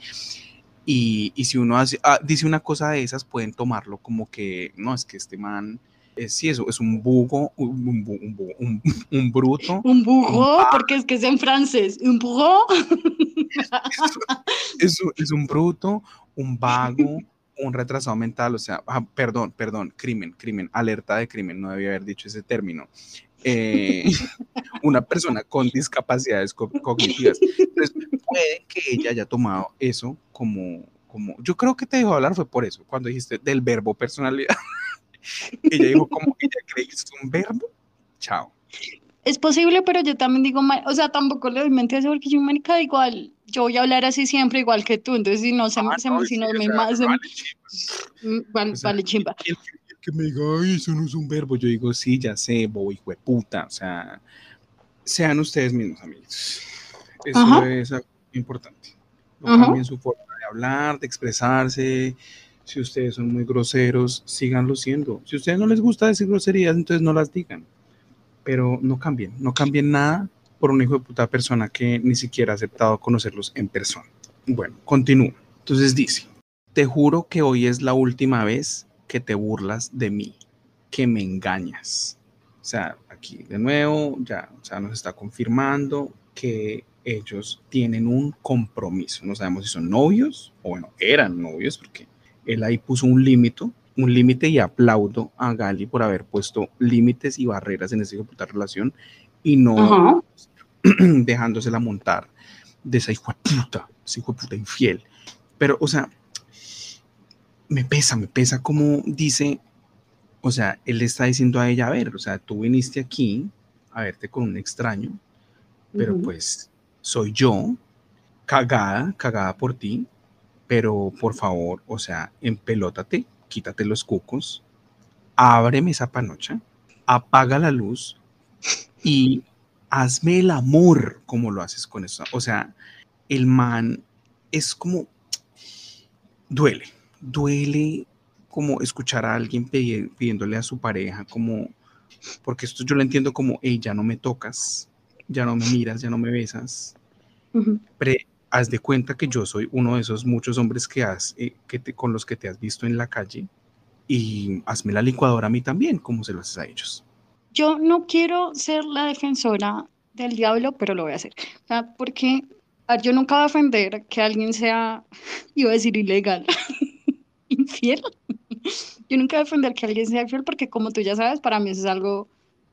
S4: Y, y si uno hace, ah, dice una cosa de esas, pueden tomarlo como que, no, es que este man es, sí, eso es un bugo, un, un, un, un bruto.
S5: Un bugo, porque es que es en francés. Un bugo.
S4: Es, es, un bruto, un vago, un retrasado mental, o sea, ah, perdón, perdón, crimen, crimen, alerta de crimen, no debía haber dicho ese término. Eh, una persona con discapacidades cognitivas. Entonces, puede que ella haya tomado eso como, como, yo creo que te dejó hablar fue por eso, cuando dijiste del verbo personalidad. ella dijo, como que es un verbo, chao.
S5: Es posible, pero yo también digo, o sea, tampoco le doy mente a eso porque yo, marica, igual, yo voy a hablar así siempre igual que tú, entonces si no se, ah, se si no me más, vale, chimba.
S4: El, que me diga, ay, eso no es un verbo, yo digo, sí, ya sé, bobo, hijo de puta, o sea, sean ustedes mismos, amigos. Eso es importante. No cambien su forma de hablar, de expresarse. Si ustedes son muy groseros, síganlo siendo. Si a ustedes no les gusta decir groserías, entonces no las digan pero no cambien, no cambien nada por un hijo de puta persona que ni siquiera ha aceptado conocerlos en persona. Bueno, continúa. Entonces dice, te juro que hoy es la última vez que te burlas de mí, que me engañas. O sea, aquí de nuevo ya, o sea, nos está confirmando que ellos tienen un compromiso. No sabemos si son novios o bueno, eran novios porque él ahí puso un límite, un límite y aplaudo a Gali por haber puesto límites y barreras en esa relación y no dejándosela montar de esa hijo de puta, esa hijo de puta infiel. Pero, o sea, me pesa, me pesa como dice, o sea, él le está diciendo a ella, a ver, o sea, tú viniste aquí a verte con un extraño, pero pues soy yo cagada, cagada por ti, pero por favor, o sea, empelótate, quítate los cucos, ábreme esa panocha, apaga la luz y hazme el amor como lo haces con eso. O sea, el man es como, duele, duele como escuchar a alguien pidiéndole a su pareja, como, porque esto yo lo entiendo como, hey, ya no me tocas, ya no me miras, ya no me besas. Haz de cuenta que yo soy uno de esos muchos hombres que has, eh, que te, con los que te has visto en la calle y hazme la licuadora a mí también, como se lo haces a ellos.
S5: Yo no quiero ser la defensora del diablo, pero lo voy a hacer. porque yo nunca voy a defender que alguien sea, iba a decir ilegal, infiel. Yo nunca voy a defender que alguien sea infiel porque como tú ya sabes, para mí eso es algo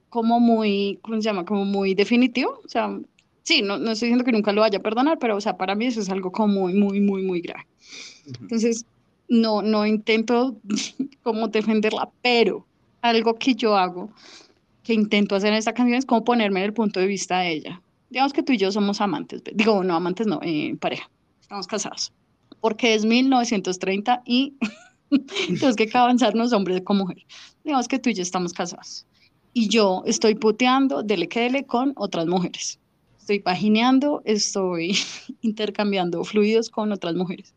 S5: como muy, ¿cómo se llama? Como muy definitivo. O sea, sí, no, no estoy diciendo que nunca lo vaya a perdonar, pero o sea, para mí eso es algo como muy, muy, muy, muy grave. Entonces, no, no intento como defenderla, pero algo que yo hago, que intento hacer en esta canción es como ponerme en el punto de vista de ella. Digamos que tú y yo somos amantes, digo, no, amantes no, eh, pareja, estamos casados, porque es 1930 y entonces que avanzarnos hombre con mujer. Digamos que tú y yo estamos casados y yo estoy puteando, dele que dele con otras mujeres. Estoy pagineando, estoy intercambiando fluidos con otras mujeres.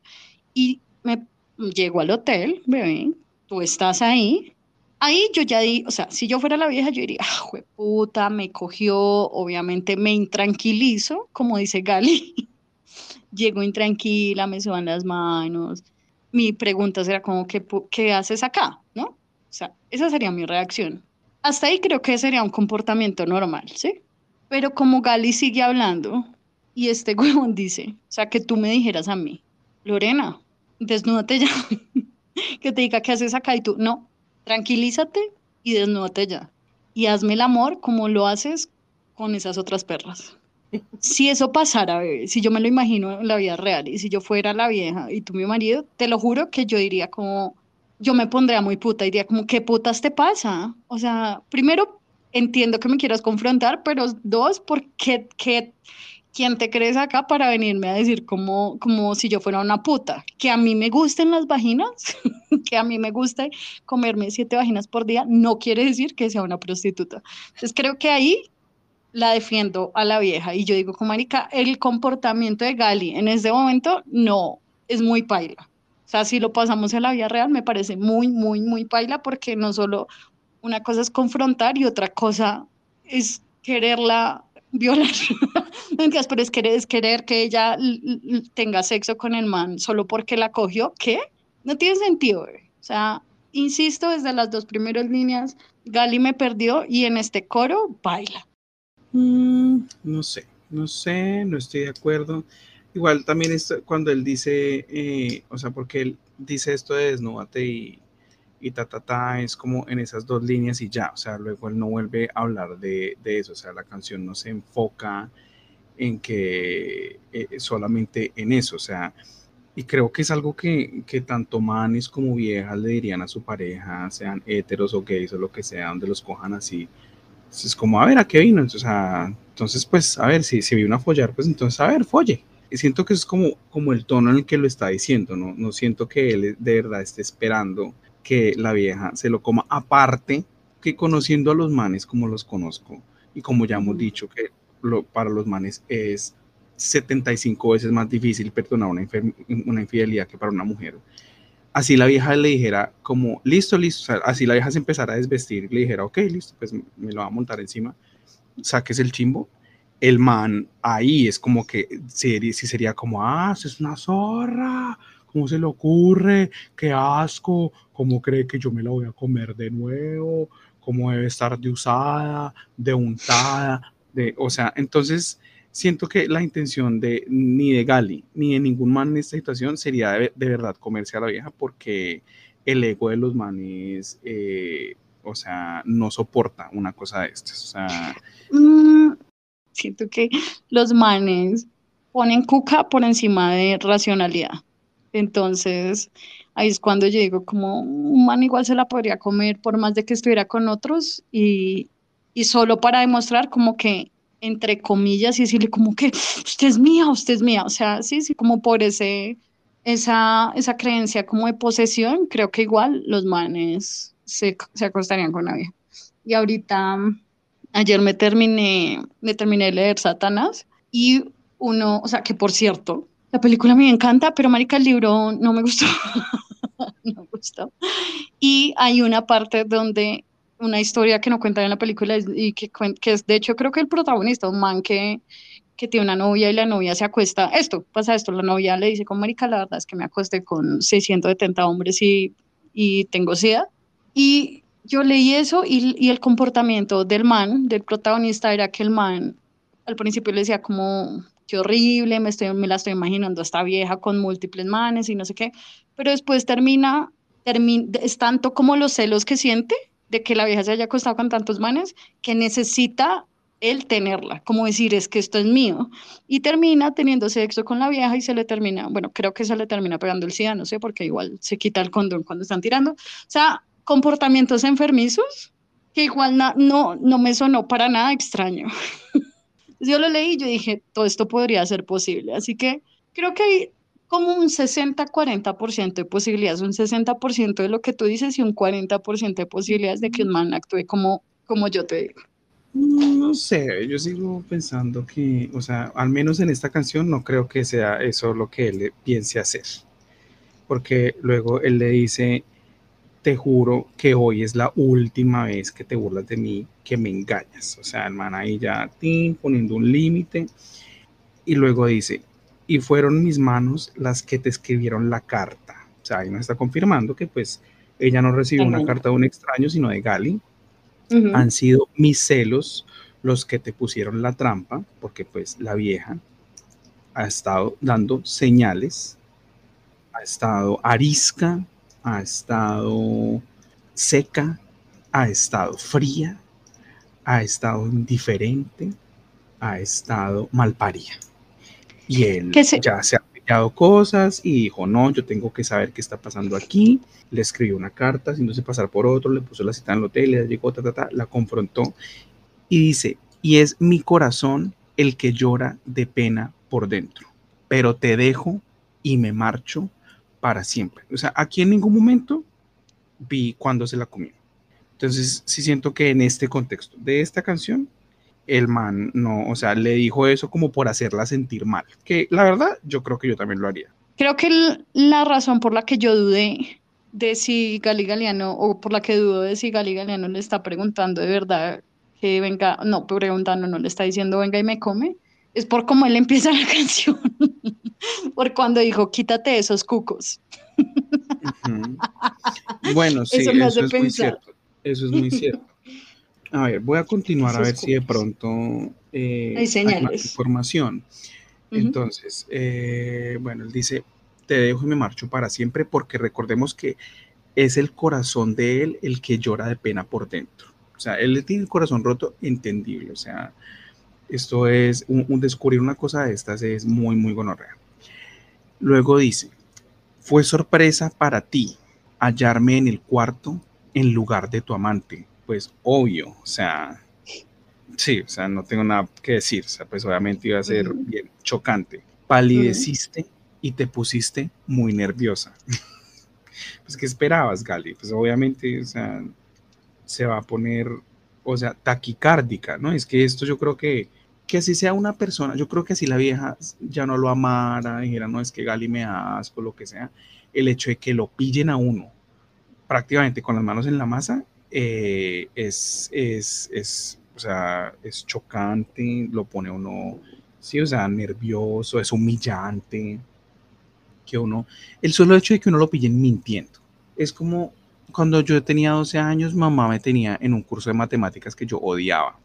S5: Y me llego al hotel, bebé, tú estás ahí. Ahí yo ya di, o sea, si yo fuera la vieja, yo diría, ah, puta, me cogió, obviamente me intranquilizo, como dice Gali. Llego intranquila, me suban las manos. Mi pregunta será como, ¿qué, ¿qué haces acá? ¿No? O sea, esa sería mi reacción. Hasta ahí creo que sería un comportamiento normal, ¿sí? Pero como Gali sigue hablando y este huevón dice, o sea, que tú me dijeras a mí, Lorena, desnúdate ya. que te diga qué haces acá y tú, no, tranquilízate y desnúdate ya. Y hazme el amor como lo haces con esas otras perras. Si eso pasara, si yo me lo imagino en la vida real y si yo fuera la vieja y tú mi marido, te lo juro que yo diría como, yo me pondría muy puta, diría como, ¿qué putas te pasa? O sea, primero entiendo que me quieras confrontar, pero dos, ¿por qué, qué, ¿quién te crees acá para venirme a decir como, como si yo fuera una puta? Que a mí me gusten las vaginas, que a mí me guste comerme siete vaginas por día, no quiere decir que sea una prostituta. Entonces creo que ahí la defiendo a la vieja y yo digo, como marica, el comportamiento de Gali en ese momento no, es muy paila. O sea, si lo pasamos a la vida real, me parece muy, muy, muy paila porque no solo una cosa es confrontar y otra cosa es quererla violar. pero es querer, es querer que ella tenga sexo con el man solo porque la cogió. ¿Qué? No tiene sentido. O sea, insisto, desde las dos primeras líneas, Gali me perdió y en este coro baila.
S4: Mm, no sé, no sé, no estoy de acuerdo. Igual también cuando él dice, eh, o sea, porque él dice esto de desnúdate y y ta, ta, ta, es como en esas dos líneas y ya, o sea, luego él no vuelve a hablar de, de eso, o sea, la canción no se enfoca en que eh, solamente en eso, o sea, y creo que es algo que, que, tanto manes como viejas le dirían a su pareja, sean heteros o gays o lo que sea, donde los cojan así. Es como, a ver, ¿a qué vino? Entonces, entonces pues, a ver, si, si vino a follar, pues entonces, a ver, folle. Y siento que es como, como el tono en el que lo está diciendo, ¿no? No siento que él de verdad esté esperando que la vieja se lo coma. Aparte que conociendo a los manes como los conozco y como ya hemos dicho que lo, para los manes es 75 veces más difícil perdonar una, una infidelidad que para una mujer. Así la vieja le dijera como, listo, listo, así la vieja se empezara a desvestir y le dijera, ok, listo, pues me lo va a montar encima, saques el chimbo. El man ahí es como que si, si sería como, ah, es una zorra, ¿cómo se le ocurre? ¡Qué asco! ¿Cómo cree que yo me la voy a comer de nuevo? ¿Cómo debe estar de usada, de untada? De, o sea, entonces siento que la intención de ni de Gali ni de ningún man en esta situación sería de, verdad comerse a la vieja porque el ego de los manes, eh, o sea, no soporta una cosa de estas. O sea,
S5: mm, siento que los manes ponen cuca por encima de racionalidad. Entonces, ahí es cuando yo digo, como un man igual se la podría comer por más de que estuviera con otros y, y solo para demostrar como que entre comillas, y decirle como que usted es mía, usted es mía. O sea, sí, sí, como por ese, esa, esa creencia como de posesión, creo que igual los manes se, se acostarían con vieja. Y ahorita, ayer me terminé, me terminé de leer Satanás y uno, o sea, que por cierto, la película me encanta, pero marica, el libro no me gustó. no me gustó. Y hay una parte donde una historia que no cuenta en la película y que, que es, de hecho, creo que el protagonista, un man que, que tiene una novia y la novia se acuesta, esto, pasa esto, la novia le dice con marica, la verdad es que me acosté con 670 hombres y, y tengo sida. Y yo leí eso y, y, el comportamiento del man, del protagonista, era que el man al principio le decía como, qué horrible, me, estoy, me la estoy imaginando esta vieja con múltiples manes y no sé qué, pero después termina, termina, es tanto como los celos que siente de que la vieja se haya acostado con tantos manes que necesita él tenerla, como decir, es que esto es mío, y termina teniendo sexo con la vieja y se le termina, bueno, creo que se le termina pegando el SIDA, no sé, porque igual se quita el condón cuando están tirando, o sea, comportamientos enfermizos que igual no, no me sonó para nada extraño. yo lo leí y yo dije, todo esto podría ser posible. Así que creo que hay como un 60-40% de posibilidades, un 60% de lo que tú dices y un 40% de posibilidades de que un man actúe como, como yo te digo.
S4: No sé, yo sigo pensando que, o sea, al menos en esta canción no creo que sea eso lo que él piense hacer. Porque luego él le dice, te juro que hoy es la última vez que te burlas de mí, que me engañas. O sea, el man ahí ya poniendo un límite. Y luego dice, y fueron mis manos las que te escribieron la carta. O sea, ahí nos está confirmando que pues ella no recibió una carta de un extraño, sino de Gali. Han sido mis celos los que te pusieron la trampa, porque pues la vieja ha estado dando señales, ha estado arisca, ha estado seca, ha estado fría, ha estado indiferente, ha estado malparida. Y él ya se ha pillado cosas y dijo, no, yo tengo que saber qué está pasando aquí. Le escribió una carta, haciéndose pasar por otro, le puso la cita en el hotel, le llegó, ta, ta, ta, la confrontó y dice, y es mi corazón el que llora de pena por dentro, pero te dejo y me marcho para siempre. O sea, aquí en ningún momento vi cuando se la comió. Entonces, sí siento que en este contexto de esta canción, el man no, o sea, le dijo eso como por hacerla sentir mal. Que la verdad, yo creo que yo también lo haría.
S5: Creo que la razón por la que yo dudé de si Gali Galeano, o por la que dudo de si Gali Galeano le está preguntando de verdad que venga, no, preguntando, no le está diciendo venga y me come, es por cómo él empieza la canción. por cuando dijo, quítate esos cucos.
S4: Bueno, sí, eso, es muy cierto. Eso es muy cierto. A ver, voy a continuar a ver si de pronto eh, hay, más información. Entonces, eh, bueno, él dice, te dejo y me marcho para siempre porque recordemos que es el corazón de él el que llora de pena por dentro. O sea, él tiene el corazón roto, entendible. O sea, esto es un, descubrir una cosa de estas es muy, muy gonorrea. Luego dice, fue sorpresa para ti hallarme en el cuarto en lugar de tu amante. Pues obvio, o sea, sí, o sea, no tengo nada que decir, o sea, pues obviamente iba a ser bien chocante. Palideciste y te pusiste muy nerviosa. pues, ¿qué esperabas, Gali? Pues obviamente, o sea, se va a poner, o sea, taquicárdica, ¿no? Es que esto yo creo que que así sea una persona, yo creo que si la vieja ya no lo amara, dijera, no es que Gali me asco, lo que sea, el hecho de que lo pillen a uno prácticamente con las manos en la masa eh, es, es, es, o sea, es chocante, lo pone uno, sí, o sea, nervioso, es humillante, que uno, el solo hecho de que uno lo pillen mintiendo, es como cuando yo tenía 12 años, mamá me tenía en un curso de matemáticas que yo odiaba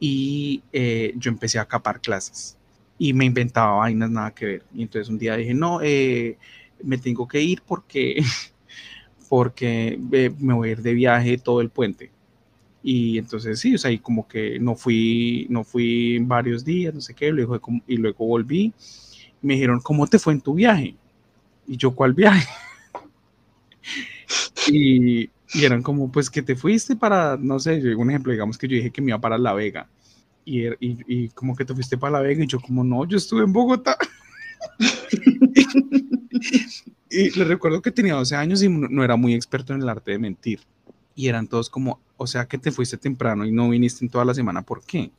S4: y eh, yo empecé a capar clases y me inventaba vainas nada que ver. Y entonces un día dije, no, eh, me tengo que ir porque, porque me voy a ir de viaje todo el puente. Y entonces sí, o sea, y como que no fui, no fui varios días, no sé qué, luego, y luego volví. me dijeron, ¿cómo te fue en tu viaje? Y yo, ¿cuál viaje? y, y eran como, pues que te fuiste para, no sé, un ejemplo, digamos que yo dije que me iba para La Vega. y, y, y como que te fuiste para La Vega y yo como no, yo estuve en Bogotá. y le recuerdo que tenía 12 años y no, era muy experto en el arte de mentir. Y eran todos como, o sea que te fuiste temprano y no viniste en toda la semana, ¿por qué?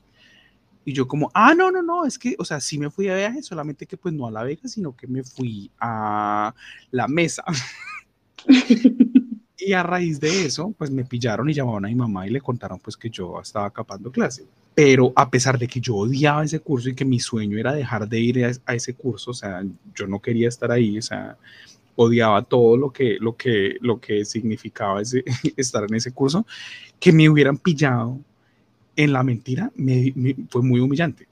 S4: Y yo como, ah, no, no, no, es que, o sea, sí me fui de viaje, solamente que pues no a La Vega, sino que me fui a la mesa. y a raíz de eso, pues me pillaron y llamaron a mi mamá y le contaron pues que yo estaba acapando clase. Pero a pesar de que yo odiaba ese curso y que mi sueño era dejar de ir a, a ese curso, o sea, yo no quería estar ahí, o sea, odiaba todo lo que, lo que, lo que significaba ese, estar en ese curso, que me hubieran pillado en la mentira me, me, fue muy humillante.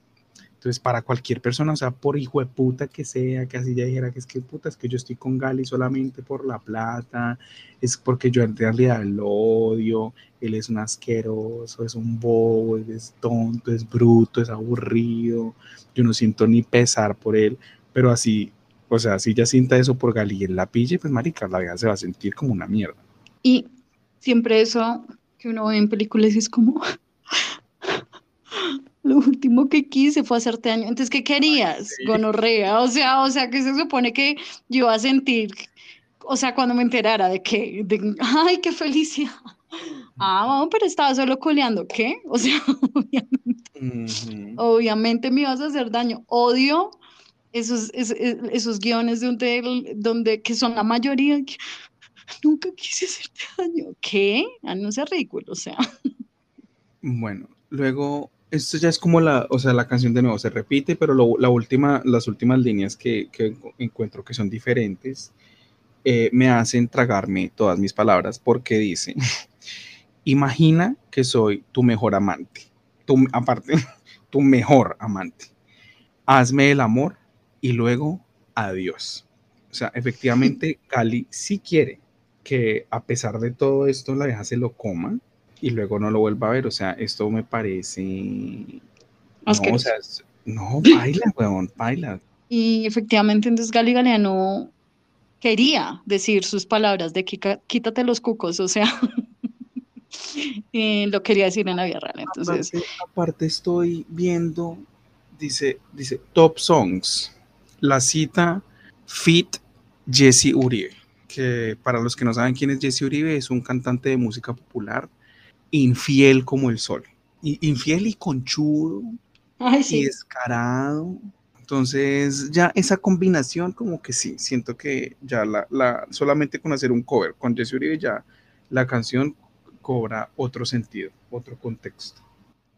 S4: Entonces, para cualquier persona, o sea, por hijo de puta que sea, que así ya dijera que es que puta, es que yo estoy con Gali solamente por la plata, es porque yo en realidad lo odio, él es un asqueroso, es un bobo, es tonto, es bruto, es aburrido, yo no siento ni pesar por él, pero así, o sea, si ya sienta eso por Gali y él la pille, pues marica, la vida se va a sentir como una mierda.
S5: Y siempre eso que uno ve en películas es como, lo último que quise fue hacerte daño. Entonces, ¿qué querías? Sí. Gonorrea. O sea, o sea, que se supone que yo iba a sentir, o sea, cuando me enterara de que, de, ay, qué felicidad. Ah, bueno, pero estaba solo coleando, ¿qué? O sea, obviamente, uh -huh. obviamente me ibas a hacer daño. Odio esos, esos, esos guiones donde, donde, que son la mayoría, que nunca quise hacerte daño. ¿Qué? Ah, no sea ridículo, o sea.
S4: Bueno, luego esto ya es como la, o sea, la canción de nuevo se repite, pero lo, la última, las últimas líneas que, que encuentro que son diferentes eh, me hacen tragarme todas mis palabras porque dice, imagina que soy tu mejor amante, tu, aparte, tu mejor amante, hazme el amor y luego adiós. O sea, efectivamente, Cali sí quiere que a pesar de todo esto la vieja se lo coma, y luego no lo vuelva a ver. O sea, esto me parece. No, o sea, no, baila, weón, baila.
S5: Y efectivamente, entonces Gali Galeano quería decir sus palabras de quítate los cucos, o sea, y lo quería decir en la vida real. Entonces,
S4: aparte, aparte, estoy viendo, dice, dice Top Songs, la cita Fit Jesse Uribe, que para los que no saben quién es Jesse Uribe, es un cantante de música popular infiel como el sol. Infiel y conchudo
S5: Ay, sí.
S4: y descarado. Entonces, ya esa combinación, como que sí, siento que ya la, la, solamente con hacer un cover con Jesse Uribe, ya la canción cobra otro sentido, otro contexto.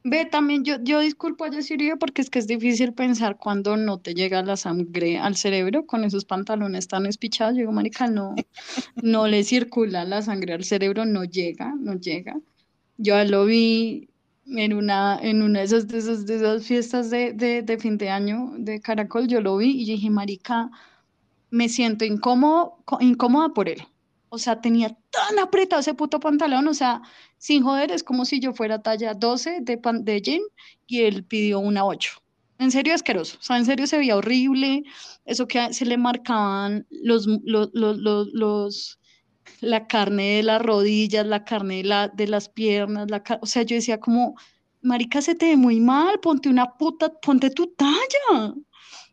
S5: Ve, también yo, yo disculpo a Jesse Uribe porque es que es difícil pensar cuando no te llega la sangre al cerebro con esos pantalones tan espichados. Yo digo, marica, no, no le circula la sangre al cerebro, no llega, no llega yo lo vi en una, en una de, esas, de, esas, de esas fiestas de, de, de, fin de año de Caracol, yo lo vi y dije, marica, me siento incómodo, incómoda por él. O sea, tenía tan apretado ese puto pantalón, o sea, sin joder, es como si yo fuera talla 12 de, pan, de jean y él pidió una 8. En serio asqueroso, o sea, en serio se veía horrible, eso que se le marcaban los, los, los, los, los la carne de las rodillas, la carne de, la, de las piernas, la, o sea, yo decía como, marica, se te ve muy mal, ponte una puta, ponte tu talla.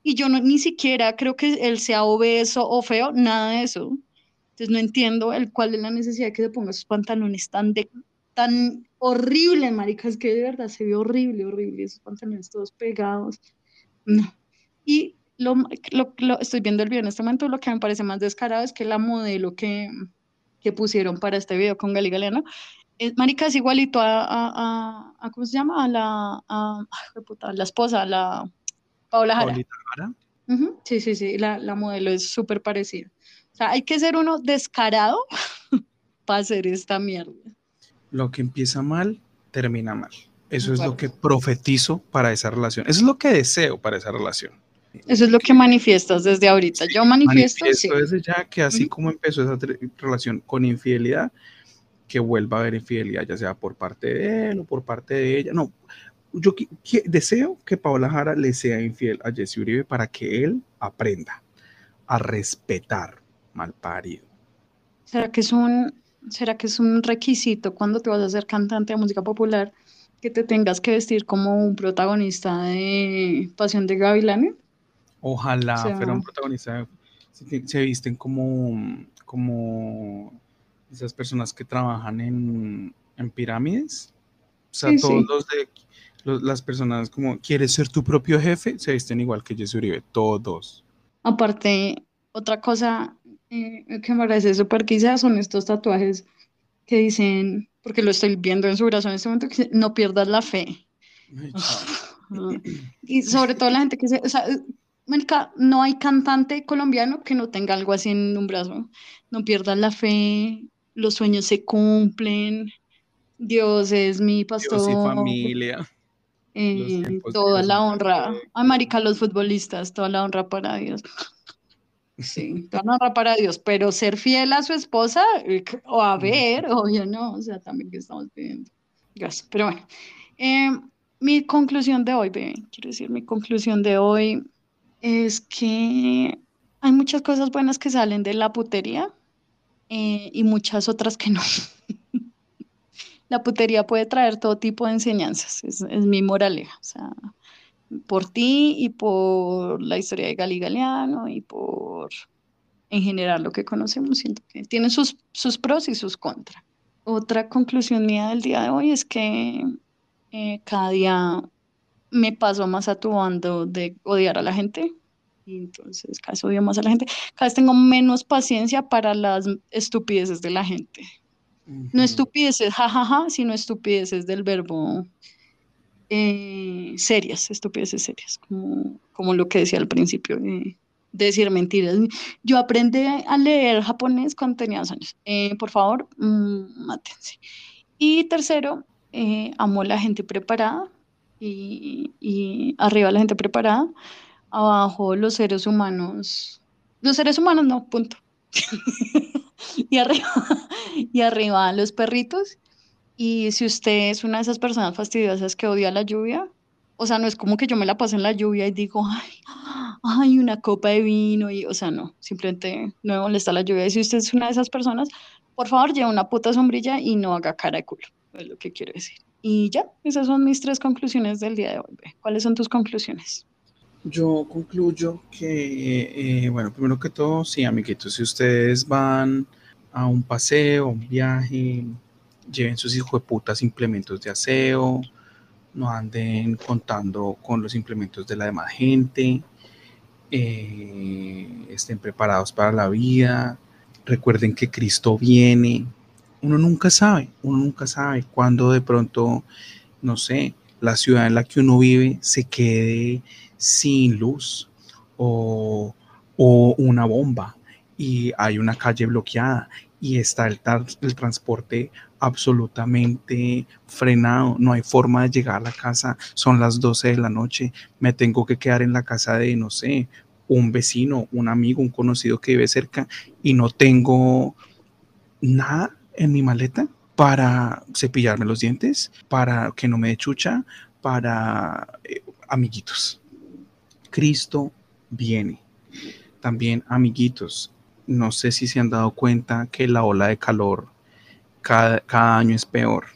S5: Y yo no, ni siquiera creo que él sea obeso o feo, nada de eso. Entonces no entiendo el cuál es la necesidad de que se ponga esos pantalones tan de tan horrible, marica, es que de verdad se ve horrible, horrible, esos pantalones todos pegados. No. Y lo, lo, lo, estoy viendo el video en este momento, lo que me parece más descarado es que la modelo que, que pusieron para este video con Gali Galeano. Es, marica, es igualito a, a, a, a, ¿cómo se llama? A la, a, puta, la esposa, la Paola Jara.
S4: Jara?
S5: Uh -huh. Sí, sí, sí, la, la modelo es súper parecida. O sea, hay que ser uno descarado para hacer esta mierda.
S4: Lo que empieza mal, termina mal. Eso es lo que profetizo para esa relación. Eso es lo que deseo para esa relación.
S5: Eso es lo que manifiestas desde ahorita. Yo manifiesto,
S4: manifiesto
S5: sí.
S4: desde ya que así uh -huh. como empezó esa relación con infidelidad, que vuelva a haber infidelidad, ya sea por parte de él o por parte de ella. No, yo que, que, deseo que Paola Jara le sea infiel a Jesse Uribe para que él aprenda a respetar mal parido.
S5: ¿Será que es un, será que es un requisito cuando te vas a hacer cantante de música popular? que te tengas que vestir como un protagonista de Pasión de Gavilanes.
S4: Ojalá
S5: O sea-
S4: fuera un protagonista. Se, se visten como, como esas personas que trabajan en, en pirámides. O sea,
S5: Sí,
S4: todos
S5: sí.
S4: los de los- las personas como quieres ser tu propio jefe, se visten igual que Jesse Uribe, todos.
S5: Aparte, otra cosa eh, que me parece súper quizás son estos tatuajes que dicen, porque lo estoy viendo en su brazo en este momento, que no pierdas la fe.
S4: Ay.
S5: Y sobre todo la gente que se, o sea, marica, no hay cantante colombiano que no tenga algo así en un brazo. No pierdas la fe, los sueños se cumplen, Dios es mi pastor.
S4: Dios y familia.
S5: eh, toda la honra. Ay, marica, los futbolistas, toda la honra para Dios. Sí, toda la honra para Dios, pero ser fiel a su esposa, eh, o a ver, obvio no, o sea, también que estamos pidiendo. Gracias, pero bueno. Eh, mi conclusión de hoy, bebé, quiero decir, mi conclusión de hoy es que hay muchas cosas buenas que salen de la putería eh, y muchas otras que no. La putería puede traer todo tipo de enseñanzas, es, mi moraleja, o sea, por ti y por la historia de Gali y por en general lo que conocemos, siento que tiene sus, sus pros y sus contras. Otra conclusión mía del día de hoy es que eh, cada día me paso más a tu bando de odiar a la gente. Y entonces cada vez odio más a la gente. Cada vez tengo menos paciencia para las estupideces de la gente. No estupideces, jajaja, sino estupideces del verbo eh, serias, estupideces serias, como, como lo que decía al principio, eh, de decir mentiras. Yo aprendí a leer japonés cuando tenía dos años. Eh, por favor, mm, mátense. Y tercero, eh, amo la gente preparada y, y arriba la gente preparada, abajo los seres humanos. Los seres humanos no, punto. y arriba, y arriba los perritos. Y si usted es una de esas personas fastidiosas que odia la lluvia, o sea, no es como que yo me la paso en la lluvia y digo, ay, ay, una copa de vino, y, o sea, no, simplemente no me molesta la lluvia. Y si usted es una de esas personas, por favor, lleve una puta sombrilla y no haga cara de culo, es lo que quiero decir. Y ya, esas son mis tres conclusiones del día de hoy. ¿Cuáles son tus conclusiones?
S4: Yo concluyo que, eh, bueno, primero que todo, sí, amiguitos, si ustedes van a un paseo, un viaje, lleven sus hijos de putas implementos de aseo, no anden contando con los implementos de la demás gente, eh, estén preparados para la vida, recuerden que Cristo viene, uno nunca sabe, uno nunca sabe cuándo de pronto, no sé, la ciudad en la que uno vive se quede sin luz o, o una bomba y hay una calle bloqueada y está el, el transporte absolutamente frenado, no hay forma de llegar a la casa, son las 12 de la noche, me tengo que quedar en la casa de, no sé, un vecino, un amigo, un conocido que vive cerca y no tengo nada en mi maleta para cepillarme los dientes, para que no me dé chucha, para eh, amiguitos. Cristo viene. También, amiguitos, no sé si se han dado cuenta que la ola de calor cada, cada año es peor.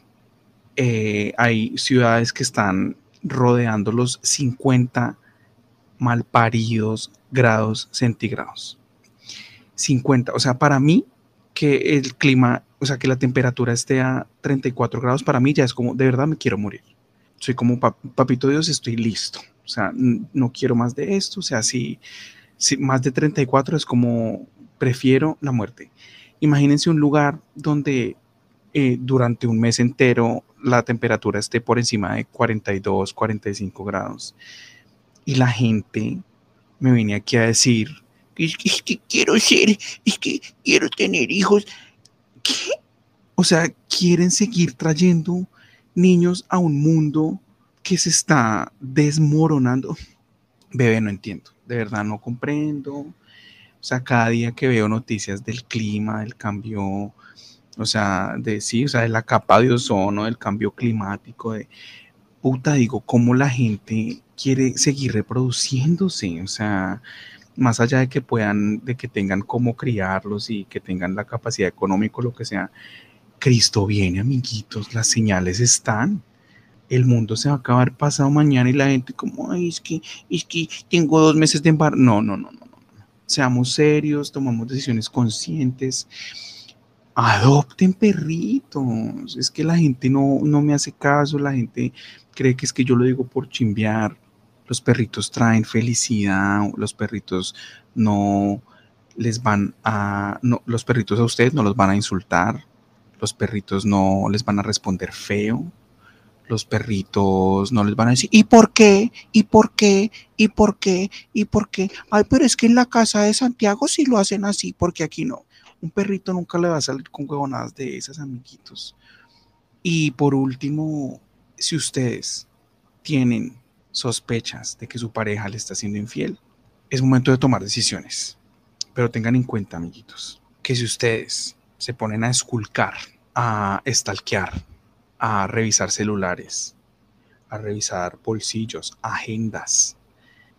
S4: Eh, hay ciudades que están rodeando los 50 malparidos grados centígrados. 50, o sea, para mí que el clima, o sea, que la temperatura esté a 34 grados, para mí ya es como, de verdad me quiero morir. Soy como, "Pap- papito Dios, estoy listo. O sea, no quiero más de esto. O sea, si, si más de 34 es como, prefiero la muerte. Imagínense un lugar donde eh, durante un mes entero la temperatura esté por encima de 42, 45 grados. Y la gente me viene aquí a decir, es que, quiero ser, es que quiero tener hijos. O sea, quieren seguir trayendo niños a un mundo que se está desmoronando. Bebé, no entiendo, de verdad no comprendo. O sea, cada día que veo noticias del clima, del cambio, o sea, de sí, o sea, de la capa de ozono, del cambio climático, de puta, digo, cómo la gente quiere seguir reproduciéndose, o sea, más allá de que puedan, de que tengan cómo criarlos y que tengan la capacidad económica, lo que sea, Cristo viene, amiguitos, las señales están. el mundo se va a acabar pasado mañana y la gente como, es que, es que tengo dos meses de embarazo. No, no, no, no, no. Seamos serios, tomamos decisiones conscientes. Adopten perritos. Es que la gente no, no me hace caso, la gente cree que es que yo lo digo por chimbear. Los perritos traen felicidad, los perritos no les van a, no, los perritos a ustedes no los van a insultar, los perritos no les van a responder feo, los perritos no les van a decir, ¿y por qué? ¿Y por qué? ¿Y por qué? ¿Y por qué? Ay, pero es que en la casa de Santiago sí lo hacen así, porque aquí no. Un perrito nunca le va a salir con huevonadas de esas, amiguitos. Y por último, si ustedes tienen sospechas de que su pareja le está siendo infiel, es momento de tomar decisiones. Pero tengan en cuenta, amiguitos, que si ustedes se ponen a esculcar, a estalquear, a revisar celulares, a revisar bolsillos, agendas,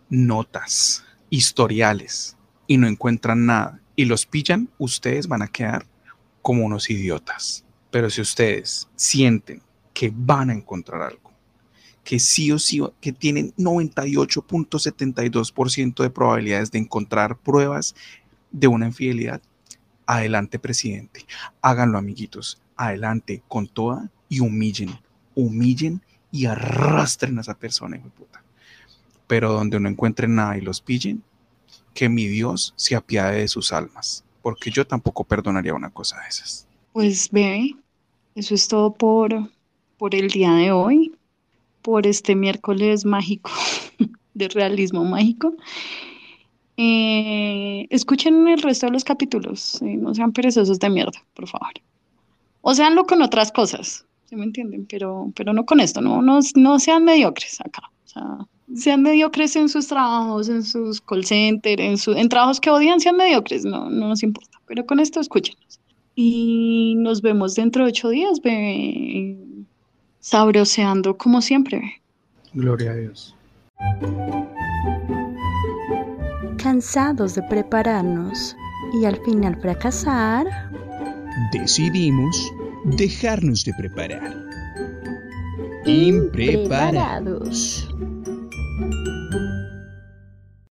S4: notas, historiales y no encuentran nada y los pillan, ustedes van a quedar como unos idiotas. Pero si ustedes sienten que van a encontrar algo, que sí o sí, que tienen 98.72% de probabilidades de encontrar pruebas de una infidelidad, adelante presidente, háganlo amiguitos, adelante con toda y humillen, humillen y arrastren a esa persona, hijo puta. Pero donde no encuentren nada y los pillen, que mi Dios se apiade de sus almas, porque yo tampoco perdonaría una cosa de esas.
S5: Pues ve, eso es todo por, por el día de hoy, por este miércoles mágico, de realismo mágico. Eh, escuchen el resto de los capítulos, eh, no sean perezosos de mierda, por favor. O seanlo con otras cosas, ¿sí me entienden? Pero, pero no con esto, no, no, no sean mediocres acá. O sea, sean mediocres en sus trabajos, en sus call centers, en, su, en trabajos que odian, sean mediocres, no, no nos importa. Pero con esto escúchenos. Y nos vemos dentro de ocho días, bebé. Sabroseando como siempre.
S4: Gloria a Dios.
S1: Cansados de prepararnos y al final fracasar,
S2: Decidimos dejarnos de preparar.
S1: impreparados.
S2: Impreparados.